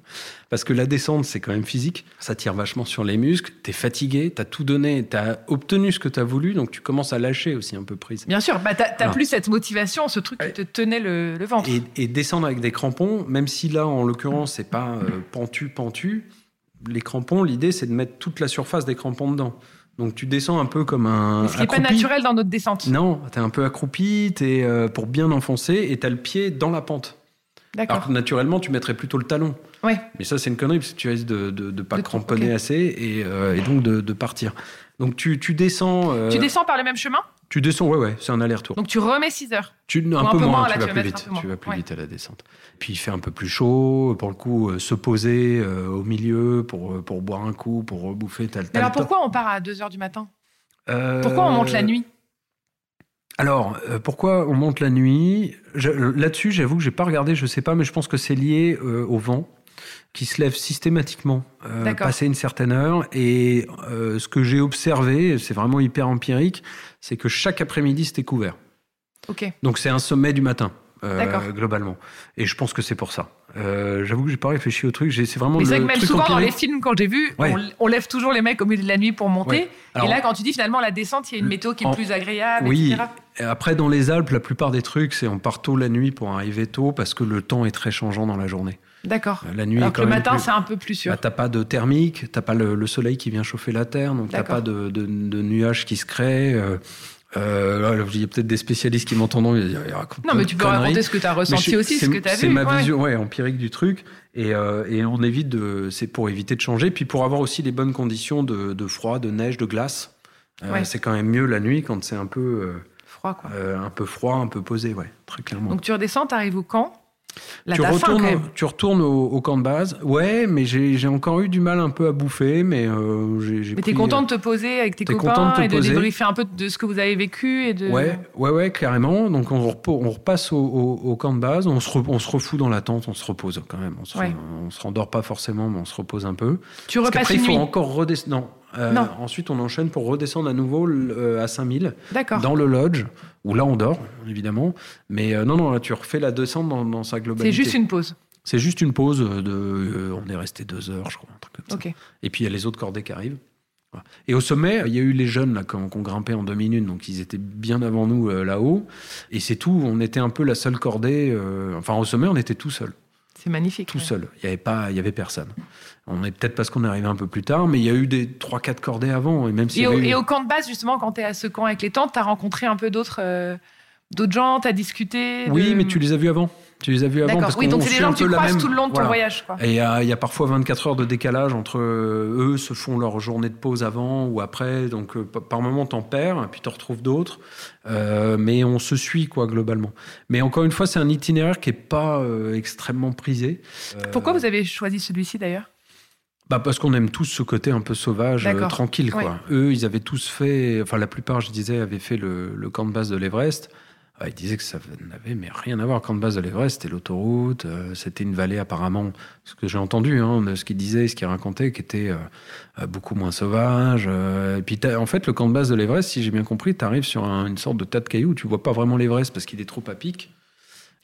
Parce que la descente, c'est quand même physique. Ça tire vachement sur les muscles. T'es fatigué, t'as tout donné, t'as obtenu ce que t'as voulu, donc tu commences à lâcher aussi un peu prise. Bien sûr, bah, t'as plus cette motivation, ce truc qui te tenait le, le ventre. Et, et descendre avec des crampons, même si là, en l'occurrence, c'est pas euh, pentu, pentu, les crampons, l'idée, c'est de mettre toute la surface des crampons dedans. Donc tu descends un peu comme un. Ce qui n'est pas naturel dans notre descente. Non, t'es un peu accroupi, t'es euh, pour bien enfoncer, et t'as le pied dans la pente. Alors naturellement, tu mettrais plutôt le talon. Ouais. Mais ça, c'est une connerie, parce que tu risques de ne pas De- cramponner assez, et, euh, et donc de, de partir. Donc tu, tu descends. euh, Tu descends par le même chemin, Tu descends, ouais, ouais, c'est un aller-retour. donc tu remets 6 heures. Tu, un, un peu peu moins, là, tu, tu vas vas plus vite. peu Tu vas plus vite à la descente. Puis il fait un peu plus chaud. Pour le coup, euh, se poser euh, au milieu pour, euh, pour boire un coup, pour rebouffer. T'as, Mais alors pourquoi on part à 2 heures du matin? Euh, Pourquoi on monte la nuit? Alors, euh, pourquoi on monte la nuit? Là-dessus, j'avoue que j'ai pas regardé, je sais pas, mais je pense que c'est lié euh, au vent qui se lève systématiquement euh, passé une certaine heure. Et euh, ce que j'ai observé, c'est vraiment hyper empirique, c'est que chaque après-midi, c'était couvert. Ok. Donc c'est un sommet du matin. euh, globalement. Et je pense que c'est pour ça. Euh, J'avoue que j'ai pas réfléchi au truc. C'est vraiment Mais c'est vrai que même souvent dans les films, quand j'ai vu, Ouais. on, on lève toujours les mecs au milieu de la nuit pour monter. Ouais. Alors- et là, quand tu dis finalement la descente, il y a une météo qui est En- plus agréable, Oui. etc. Et Après, dans les Alpes, la plupart des trucs, c'est on part tôt la nuit pour arriver tôt parce que le temps est très changeant dans la journée. D'accord. La nuit Alors est que quand le même matin, plus- c'est un peu plus sûr. Bah, t'as pas de thermique, t'as pas le, le soleil qui vient chauffer la terre, donc t'as pas de, de- de nuages qui se créent. euh, euh, il y a peut-être des spécialistes qui m'entendront. non, mais tu peux conneries. raconter ce que tu as ressenti je- aussi, ce que tu as vu. C'est ma Ouais. vision ouais, empirique du truc. Et, euh, et on évite de. C'est pour éviter de changer, puis pour avoir aussi les bonnes conditions de, de froid, de neige, de glace. Euh, Ouais. C'est quand même mieux la nuit quand c'est un peu, euh, Froid, quoi. euh, un peu froid, un peu posé, ouais, très clairement. Donc tu redescends, t'arrives au camp. Tu retournes, tu au, au camp de base. Ouais, mais j'ai encore eu du mal un peu à bouffer, mais euh, j'ai Mais t'es content de te poser avec tes copains de te et de poser. débriefer un peu de ce que vous avez vécu et de. Ouais, ouais, ouais, carrément. Donc on, repasse au, au- au camp de base, on se, re- on se refout dans la tente, on se repose quand même. On se, Ouais. on se rendort pas forcément, mais on se repose un peu. Tu Parce repasses une il faut encore redescendre. Non. Euh, Non. Ensuite, on enchaîne pour redescendre à nouveau euh, à 5000, D'accord. dans le lodge, où là, on dort, évidemment. Mais euh, non, non, là, tu refais la descente dans, dans sa globalité. C'est juste une pause. C'est juste une pause de. euh, on est resté deux heures, je crois, un truc comme ça. Ok. Et puis il y a les autres cordées qui arrivent. Et au sommet, il y a eu les jeunes là qu'on qu'on grimpait en deux minutes, donc ils étaient bien avant nous euh, là-haut. Et c'est tout. On était un peu la seule cordée. enfin, au sommet, on était tout seul, C'est magnifique. tout ouais. seul. Il y avait pas, il y avait personne. On est peut-être parce qu'on est arrivé un peu plus tard, mais il y a eu des trois, quatre cordées avant. Et même s'il Et au, avait eu- et au camp de base, justement, quand tu es à ce camp avec les tentes, tu as rencontré un peu d'autres euh, d'autres gens, tu as discuté oui, mais tu les as vus avant. Tu les as vus avant parce Oui, donc c'est des gens que tu croises même- tout le long de ton voyage. Quoi. Et il y, a il y a parfois 24 heures de décalage entre euh, eux se font leur journée de pause avant ou après. Donc euh, pa- par moment t'en perds, puis t'en retrouves d'autres. Euh, mais on se suit quoi globalement. Mais encore une fois, c'est un itinéraire qui est pas extrêmement prisé. Pourquoi vous avez choisi celui-ci d'ailleurs? Bah parce qu'on aime tous ce côté un peu sauvage, euh, tranquille quoi. Ouais. Eux, ils avaient tous fait, enfin la plupart, je disais, avaient fait le, le camp de base de l'Everest. Ah, ils disaient que ça n'avait mais rien à voir. Le camp de base de l'Everest, c'était l'autoroute, euh, c'était une vallée apparemment, ce que j'ai entendu, hein, de ce qu'ils disaient, ce qu'ils racontaient, qui était euh, beaucoup moins sauvage. et puis en fait, le camp de base de l'Everest, si j'ai bien compris, tu arrives sur un- une sorte de tas de cailloux, tu vois pas vraiment l'Everest parce qu'il est trop à pic.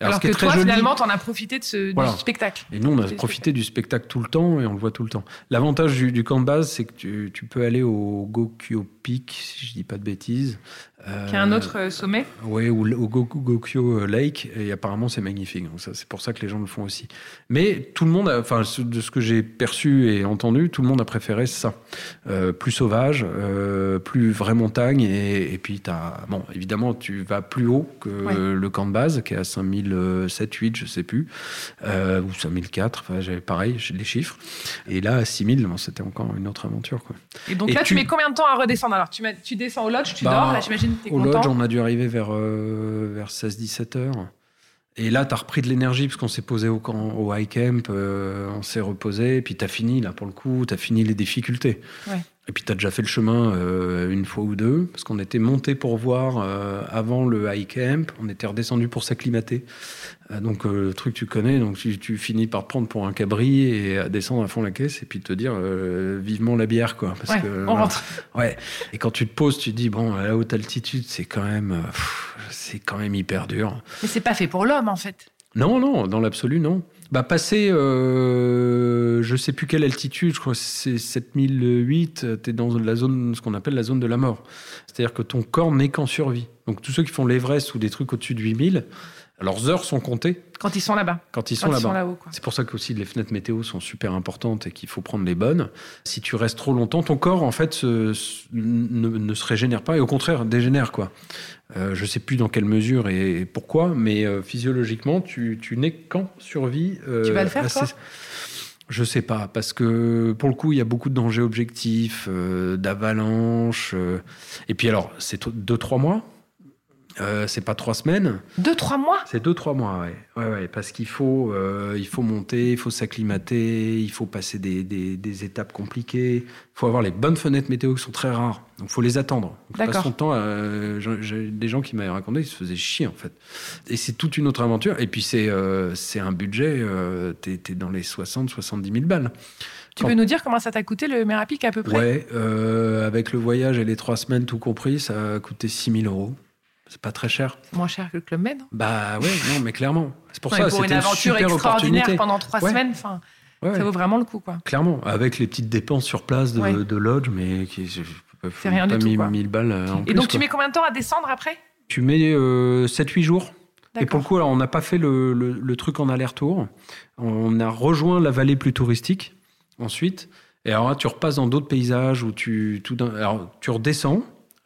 Alors, que toi, joli- finalement, t'en as profité de ce, Voilà. du spectacle. et nous, on a profité du spectacle tout le temps et on le voit tout le temps. L'avantage du, du camp de base, c'est que tu, tu peux aller au Gokyo Peak, si je dis pas de bêtises. Euh, Qui est un autre euh, sommet. Ouais, ou au Go- Gokyo Lake, et apparemment c'est magnifique. Donc ça, c'est pour ça que les gens le font aussi. Mais tout le monde, a- enfin, de ce que j'ai perçu et entendu, tout le monde a préféré ça. Euh, plus sauvage, euh, plus vraie montagne, et, et puis t'as, bon, évidemment, tu vas plus haut que Ouais. le camp de base, qui est à 5007, 8, je sais plus, euh, ou 5004, enfin, j'avais pareil, j'ai les chiffres. Et là, à 6000, bon, c'était encore une autre aventure, quoi. Et donc Et là, tu... tu- mets combien de temps à redescendre Alors, tu, tu descends au lodge, tu Bah, dors, là, j'imagine que t'es Au content. lodge, on a dû arriver vers, euh, vers 16-17 heures. Et là, tu as repris de l'énergie parce qu'on s'est posé au, camp, au high camp, euh, on s'est reposé, puis tu as fini, là, pour le coup, tu as fini les difficultés. Ouais. Et puis tu as déjà fait le chemin euh, une fois ou deux, parce qu'on était monté pour voir euh, avant le high camp, on était redescendu pour s'acclimater. Euh, donc le truc tu connais, donc tu, tu finis par te prendre pour un cabri et à descendre à fond la caisse et puis te dire vivement la bière, quoi. Parce Ouais, que, on rentre. Ouais. Et quand tu te poses, tu te dis bon, à la haute altitude, c'est quand même, c'est quand même hyper dur. Mais c'est pas fait pour l'homme, en fait. Non, non, dans l'absolu, non. Bah, passer, euh, je sais plus quelle altitude, je crois que c'est 7008, tu es dans la zone, ce qu'on appelle la zone de la mort. C'est-à-dire que ton corps n'est qu'en survie. Donc, tous ceux qui font l'Everest ou des trucs au-dessus de 8000, leurs heures sont comptées Quand ils sont là-bas. quand ils sont là-bas. C'est pour ça que aussi les fenêtres météo sont super importantes et qu'il faut prendre les bonnes. Si tu restes trop longtemps, ton corps en fait se- se- ne, ne se régénère pas et au contraire dégénère quoi. Euh, je sais plus dans quelle mesure et, et pourquoi, mais euh, physiologiquement tu, tu n'es qu'en survie. euh, Tu vas le faire, toi? Je sais pas parce que pour le coup il y a beaucoup de dangers objectifs, euh, d'avalanches et puis alors c'est deux trois mois? Euh, c'est pas trois semaines. Deux, trois mois? C'est deux, trois mois, ouais. ouais, ouais parce qu'il faut, euh, il faut monter, il faut s'acclimater, il faut passer des, des- des étapes compliquées. Il faut avoir les bonnes fenêtres météo qui sont très rares. Donc, il faut les attendre. D'accord. passe son temps. à- j'ai- des gens qui m'avaient raconté, ils se faisaient chier, en fait. Et c'est toute une autre aventure. Et puis, c'est euh, c'est un budget, euh, t'es es dans les 60, 70 000 balles. Tu Quand- peux nous dire comment ça t'a coûté le Merapic à peu près? Ouais, euh, avec le voyage et les trois semaines tout compris, ça a coûté 6 000 euros. C'est pas très cher. C'est moins cher que le Club Med. hein Bah ouais, non, mais clairement. C'est pour Ouais, ça, pour une une aventure super extraordinaire pendant trois Ouais. semaines, enfin, Ouais, ça vaut vraiment le coup, quoi. Clairement, avec les petites dépenses sur place de, Ouais. de lodge, mais qui C'est rien du pas tout, mis- quoi. 1000 balles euh, en Et plus, donc, tu mets combien de temps à descendre après? Tu mets 7-8 jours. Et pour le coup, alors, on n'a pas fait le, le- le truc en aller-retour. On a rejoint la vallée plus touristique ensuite. Et alors là, tu repasses dans d'autres paysages où tu, tout alors, tu redescends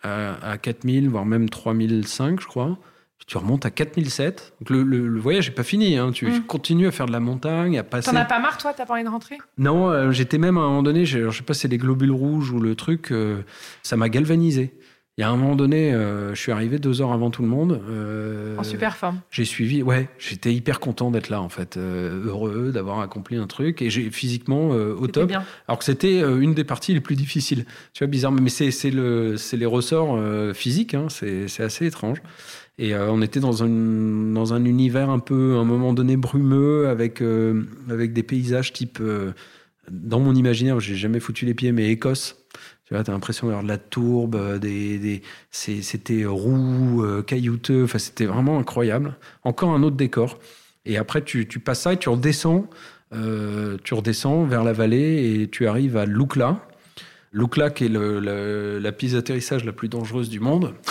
à, à 4000, voire même 3005, je crois. Puis tu remontes à 4007. Donc le, le- le voyage n'est pas fini. hein. Tu Mm. continues à faire de la montagne, à passer. T'en as pas marre, toi T'as pas envie de rentrer? Non, euh, j'étais même à un moment donné, je, je sais pas si c'est les globules rouges ou le truc, euh, ça m'a galvanisé. Il y a un moment donné, euh, je suis arrivé deux heures avant tout le monde. euh, En super forme. J'ai suivi, ouais, j'étais hyper content d'être là en fait, euh, heureux d'avoir accompli un truc et j'ai physiquement euh, au top. bien. Alors que c'était euh, une des parties les plus difficiles. Tu vois, bizarre, mais c'est c'est le, c'est les ressorts euh, physiques, hein, c'est c'est assez étrange. Et euh, on était dans un, dans un univers un peu, à un moment donné, brumeux, avec, euh, avec des paysages type, euh, dans mon imaginaire, j'ai jamais foutu les pieds, mais Écosse. Tu vois, t'as l'impression d'avoir de la tourbe, euh, des, des, c'était roux, euh, caillouteux, enfin, c'était vraiment incroyable. Encore un autre décor. Et après, tu, tu passes ça et tu redescends, euh, tu redescends vers la vallée et tu arrives à Lukla. Lukla, qui est la piste d'atterrissage la plus dangereuse du monde.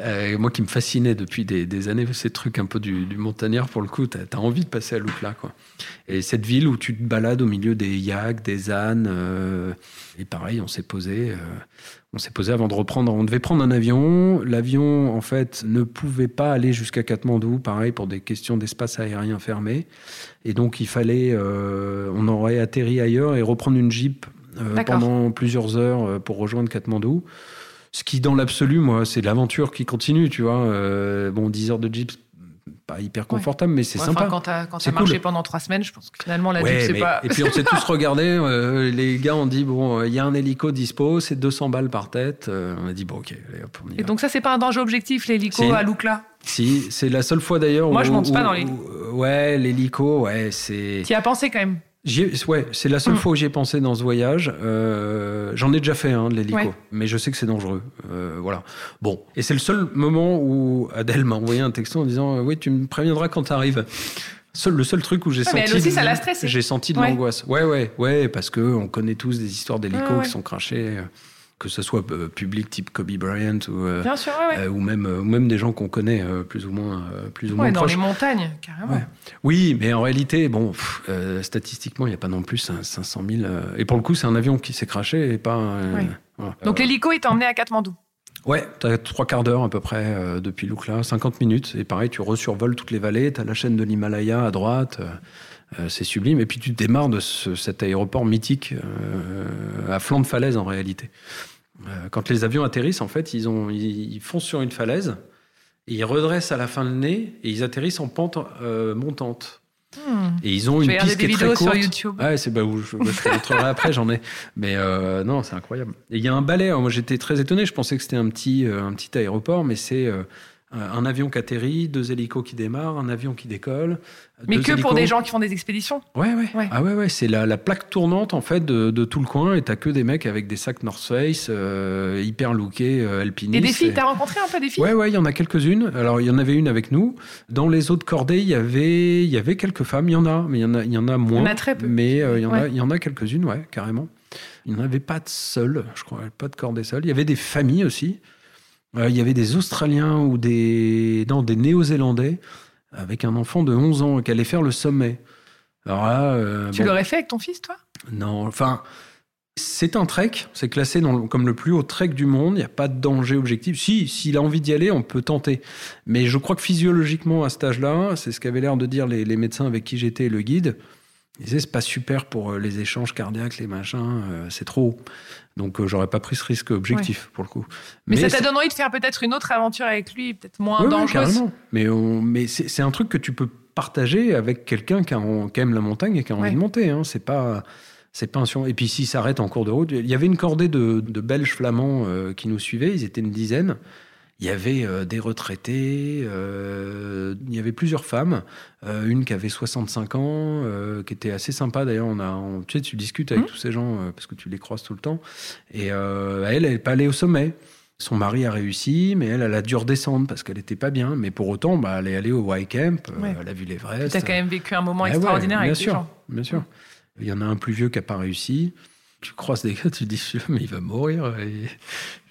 Euh, moi qui me fascinais depuis des, des années, ces trucs un peu du, du montagnard, pour le coup, tu as, envie de passer à Lukla. Quoi. Et cette ville où tu te balades au milieu des yaks, des ânes, euh, et pareil, on s'est posé. euh, on s'est posé avant de reprendre. On devait prendre un avion. L'avion, en fait, ne pouvait pas aller jusqu'à Katmandou, pareil, pour des questions d'espace aérien fermé. Et donc, il fallait. euh, on aurait atterri ailleurs et reprendre une Jeep. Pendant plusieurs heures euh, pour rejoindre Katmandou. Ce qui, dans l'absolu, moi, c'est l'aventure qui continue, tu vois. Euh, bon, 10 heures de Jeep, pas hyper confortable, mais c'est Ouais, sympa. quand t'as t'as marché cool. pendant trois semaines, je pense que finalement la Ouais, Jeep, c'est pas. Et puis on s'est tous regardés. euh, les gars ont dit bon, euh, il y a un hélico dispo, c'est 200 balles par tête. Euh, on a dit bon, ok, allez, hop, on y Et va. donc ça, c'est pas un danger objectif, l'hélico à Loukla Si, c'est la seule fois d'ailleurs. Moi, où- je monte pas dans les- où- Ouais, l'hélico, ouais, c'est. Tu as pensé quand même? Ouais, c'est la seule Mm. fois où j'y ai pensé dans ce voyage. Euh, J'en ai déjà fait un de l'hélico, Ouais. mais je sais que c'est dangereux. Euh, voilà. Bon, et c'est le seul moment où Adèle m'a envoyé un texto en disant euh, oui, tu me préviendras quand tu arrives. Seul, le seul truc où j'ai mais senti, j'ai senti de Ouais. l'angoisse. Ouais, ouais, ouais, parce que on connaît tous des histoires Ouais, ouais. qui sont crachés, euh, que ce soit euh, public type Kobe Bryant ou, euh, Bien sûr, ouais, ouais. ou même, des gens qu'on connaît euh, plus ou moins, euh, plus ou moins dans proches. les montagnes, carrément. Oui, mais en réalité, bon, pff, statistiquement, il n'y a pas non plus un 500 000. euh, et pour le coup, c'est un avion qui s'est craché et pas. voilà. Donc l'hélico, t'a emmené à Katmandou. Ouais, tu as trois quarts d'heure à peu près euh, depuis Lukla, 50 minutes. Et pareil, tu resurvoles toutes les vallées, tu as la chaîne de l'Himalaya à droite. euh, euh, c'est sublime. Et puis tu démarres de ce- cet aéroport mythique euh, à flanc de falaise en réalité. Euh, quand les avions atterrissent, en fait, ils, ont, ils, ils foncent sur une falaise, et ils redressent à la fin le nez et ils atterrissent en pente montante. Hmm. Et ils ont Je une piste qui est très vidéos sur courte. YouTube. Ouais, c'est bah, où je, je te montrerai après, j'en ai. Mais euh, non, c'est incroyable. Et il y a un balai. moi, j'étais très étonné. Je pensais que c'était un petit, euh, un petit aéroport, mais c'est euh, un avion qui atterrit, deux hélicos qui démarrent, un avion qui décolle. Mais que pour des gens qui font des expéditions. Ouais, ouais. Ouais. Ah ouais, ouais. C'est la, la plaque tournante en fait de, de tout le coin. Et t'as que des mecs avec des sacs North Face, euh, hyper lookés, euh, alpinistes. Et des filles, Et- t'as rencontré un peu des filles? Ouais, ouais, il y en a quelques-unes. Alors, il y en avait une avec nous. Dans les autres cordées, il y avait, il y avait quelques femmes. Il y en a, mais il y en a, il y en a moins. Il y en a très peu. Mais euh, il, y en a, il y en a quelques-unes, ouais, carrément. Il n'y en avait pas de seules, je crois, pas de cordées seules. Il y avait des familles aussi. Euh, il y avait des Australiens ou des, non, des Néo-Zélandais avec un enfant de 11 ans qui allait faire le sommet. Alors là, euh, Tu bon, l'aurais fait avec ton fils, toi? Non, enfin, c'est un trek. C'est classé dans le- comme le plus haut trek du monde. Il n'y a pas de danger objectif. Si, s'il a envie d'y aller, on peut tenter. Mais je crois que physiologiquement, à cet âge-là, c'est ce qu'avaient l'air de dire les, les médecins avec qui j'étais et le guide. Ils disaient, c'est pas super pour euh, les échanges cardiaques, les machins, euh, c'est trop haut. Donc, euh, j'aurais pas pris ce risque objectif, pour le coup. Mais, ça t'a donné envie de faire peut-être une autre aventure avec lui, peut-être moins Ouais, ouais, dangereuse. carrément. Mais, on- mais c'est un truc que tu peux partager avec quelqu'un qui, a en- qui aime la montagne et qui a envie Ouais. de monter. Hein. C'est pas. C'est pas un sur- Et puis s'il s'arrête en cours de route, il y avait une cordée de, de Belges flamands euh, qui nous suivaient, ils étaient une dizaine. Il y avait euh, des retraités, euh, il y avait plusieurs femmes, euh, une qui avait 65 ans, qui était assez sympa d'ailleurs. On a, on- tu sais, tu discutes avec Mhm. tous ces gens parce que tu les croises tout le temps. Et elle, elle n'est pas allée au sommet. Son mari a réussi, mais elle, elle a dû redescendre parce qu'elle n'était pas bien. Mais pour autant, bah, elle est allée au Y Camp, Ouais. elle a vu l'Everest. T'as quand même vécu un moment ouais, extraordinaire avec sûr, les gens. Bien sûr. Il y en a un plus vieux qui n'a pas réussi. Tu croises des gars, tu te dis, mais il va mourir. Et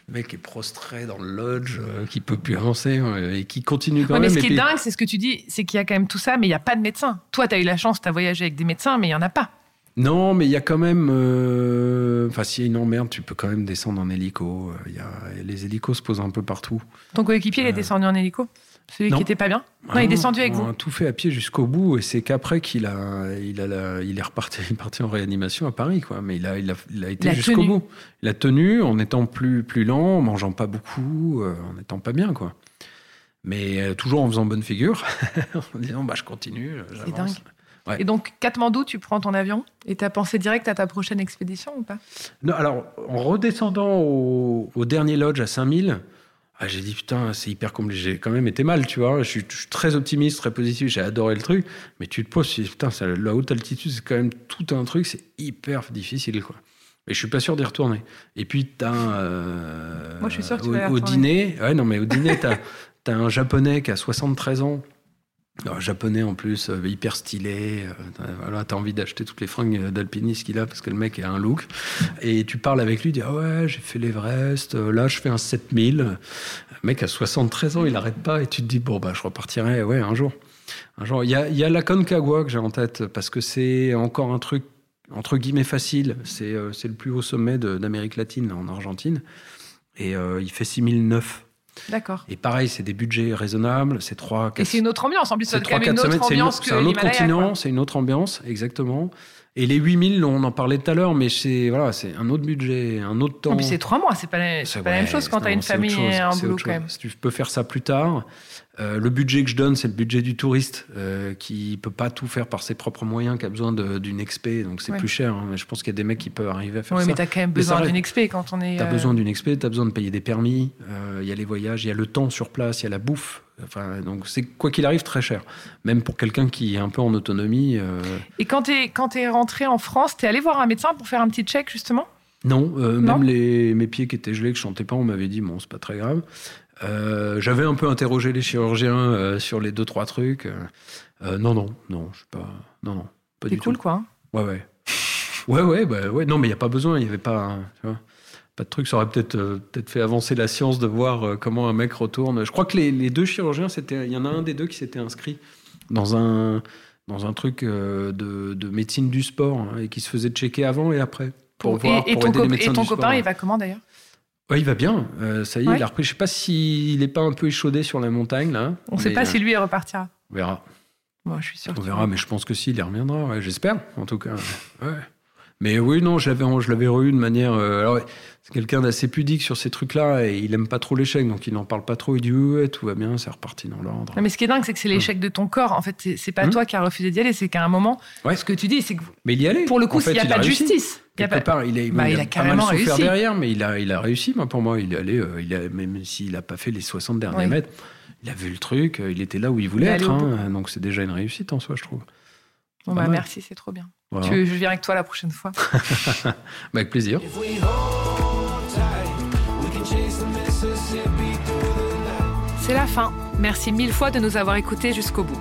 le mec est prostré dans le lodge, euh, qui peut plus avancer euh, et qui continue quand Ouais, mais même. ce Et qui est puis- dingue, c'est ce que tu dis, c'est qu'il y a quand même tout ça, mais il n'y a pas de médecin. Toi, tu as eu la chance, tu as voyagé avec des médecins, mais il n'y en a pas. Non, mais il y a quand même. euh, Enfin, s'il y a une emmerde, tu peux quand même descendre en hélico. Il y a... Les hélicos se posent un peu partout. Ton coéquipier, il est Euh, descendu en hélico? Celui non. qui était pas bien Non, il Ah est descendu avec on vous. a tout fait à pied jusqu'au bout, et c'est qu'après qu'il a, il a, la- il est reparti, il est parti en réanimation à Paris, quoi. Mais il a, il a, il a été jusqu'au bout. Il a tenu en étant plus, plus lent, en mangeant pas beaucoup, euh, en étant pas bien, quoi. Mais euh, toujours en faisant bonne figure, en disant bah je continue, C'est j'avance. dingue. Ouais. Et donc, Katmandou, tu prends ton avion et tu as pensé direct à ta prochaine expédition ou pas? Non, alors, en redescendant au, au dernier lodge à 5000, ah, j'ai dit putain, c'est hyper compliqué. J'ai quand même été mal, tu vois. Je suis, je suis très optimiste, très positif, j'ai adoré le truc. Mais tu te poses, tu dis, putain, ça- la haute altitude, c'est quand même tout un truc, c'est hyper difficile, quoi. Et je suis pas sûr d'y retourner. Et puis, t'as euh, Moi, je suis sûr que tu au, vas y au dîner, ouais, non, mais au dîner, t'as as un japonais qui a 73 ans. Alors, japonais en plus, euh, hyper stylé. euh, voilà, t'as envie d'acheter toutes les fringues d'alpiniste qu'il a parce que le mec a un look. Et tu parles avec lui, tu dis ah ouais, j'ai fait l'Everest. euh, Là, je fais un 7000. Le mec a 73 ans, il arrête pas. Et tu te dis bon bah je repartirai, ouais, un jour. Un jour. Il y a, y a la Concagua que j'ai en tête parce que c'est encore un truc entre guillemets facile. C'est euh, le plus haut sommet d'Amérique latine en Argentine. Et euh, il fait 6009. D'accord. Et pareil, c'est des budgets raisonnables. C'est 3 Et c'est une autre ambiance. En plus, c'est c'est quand même 3-4 une autre semaines, c'est une- ambiance c'est un autre continent, c'est une autre ambiance, exactement. Et les 8000, on en parlait tout à l'heure, mais c'est voilà, c'est un autre budget, un autre temps. Et puis c'est trois mois, c'est pas, la, même chose quand non, t'as une famille c'est boulot quand même. Si tu peux faire ça plus tard, euh, le budget que je donne, c'est le budget du touriste euh, qui peut pas tout faire par ses propres moyens, qui a besoin d'une expé, donc c'est Ouais. plus cher. hein. Mais je pense qu'il y a des mecs qui peuvent arriver à faire Oui, ça. mais t'as quand même besoin d'une expé quand on est. T'as euh, besoin d'une expé, t'as besoin de payer des permis, euh, il y a les voyages, il y a le temps sur place, il y a la bouffe. Enfin, donc c'est quoi qu'il arrive très cher. Même pour quelqu'un qui est un peu en autonomie. euh, Et quand t'es quand t'es rentré en France, t'es allé voir un médecin pour faire un petit check justement? Non, euh, Non? même les, mes pieds qui étaient gelés, que je chantais pas, on m'avait dit bon, c'est pas très grave. Euh, J'avais un peu interrogé les chirurgiens euh, sur les deux trois trucs. Euh, non, non, non, je suis pas, non, non, pas C'est du cool tout. quoi. hein. Ouais, ouais, ouais, ouais, bah, ouais. Non, mais il y a pas besoin, il y avait pas, tu vois, pas de truc. Ça aurait peut-être peut-être fait avancer la science de voir comment un mec retourne. Je crois que les, les deux chirurgiens, c'était, il y en a un des deux qui s'était inscrit dans un dans un truc de, de médecine du sport hein, et qui se faisait checker avant et après. Pour et, voir, et pour ton, aider les médecins et ton du copain, sport. il va comment d'ailleurs Ouais, il va bien. Euh, ça y est, Ouais. il a repris. Je sais pas s'il est pas un peu échaudé sur la montagne là. On sait mais, pas euh, si lui il repartira. On verra. Bon, je suis sûr. On verra, mais je pense que si, il y reviendra. ouais, J'espère, en tout cas. Ouais. Mais oui, non, je l'avais, je l'avais revu de manière. euh, alors, c'est quelqu'un d'assez pudique sur ces trucs-là et il aime pas trop l'échec, donc il n'en parle pas trop. Il dit ouais, tout va bien, c'est reparti dans l'ordre. Mais ce qui est dingue, c'est que c'est l'échec de ton corps. En fait, c'est- c'est pas Hmm. toi qui as refusé d'y aller, c'est qu'à un moment, Ouais. ce que tu dis, c'est que Mais il y allait. pour le coup, En fait, il n'y a pas de réussi. justice. Il a pas- part, il, est, Bah, il il a, a mal carrément souffert réussi. derrière, mais il a, il a réussi. moi, pour moi, il est allé, euh, il a, même s'il n'a pas fait les 60 derniers Oui. mètres, il a vu le truc, euh, il était là où il voulait Il être. hein, donc c'est déjà une réussite en soi, je trouve. Bon, bah, merci, c'est trop bien. Voilà. Tu veux- je viens avec toi la prochaine fois. Bah, avec plaisir. C'est la fin. Merci mille fois de nous avoir écoutés jusqu'au bout.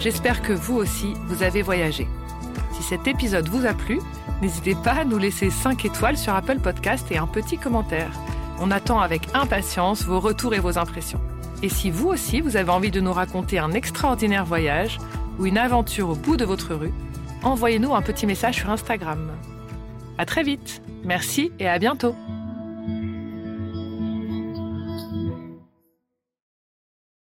J'espère que vous aussi, vous avez voyagé. Si cet épisode vous a plu, n'hésitez pas à nous laisser 5 étoiles sur Apple Podcast et un petit commentaire. On attend avec impatience vos retours et vos impressions. Et si vous aussi, vous avez envie de nous raconter un extraordinaire voyage ou une aventure au bout de votre rue, envoyez-nous un petit message sur Instagram. À très vite. Merci et à bientôt.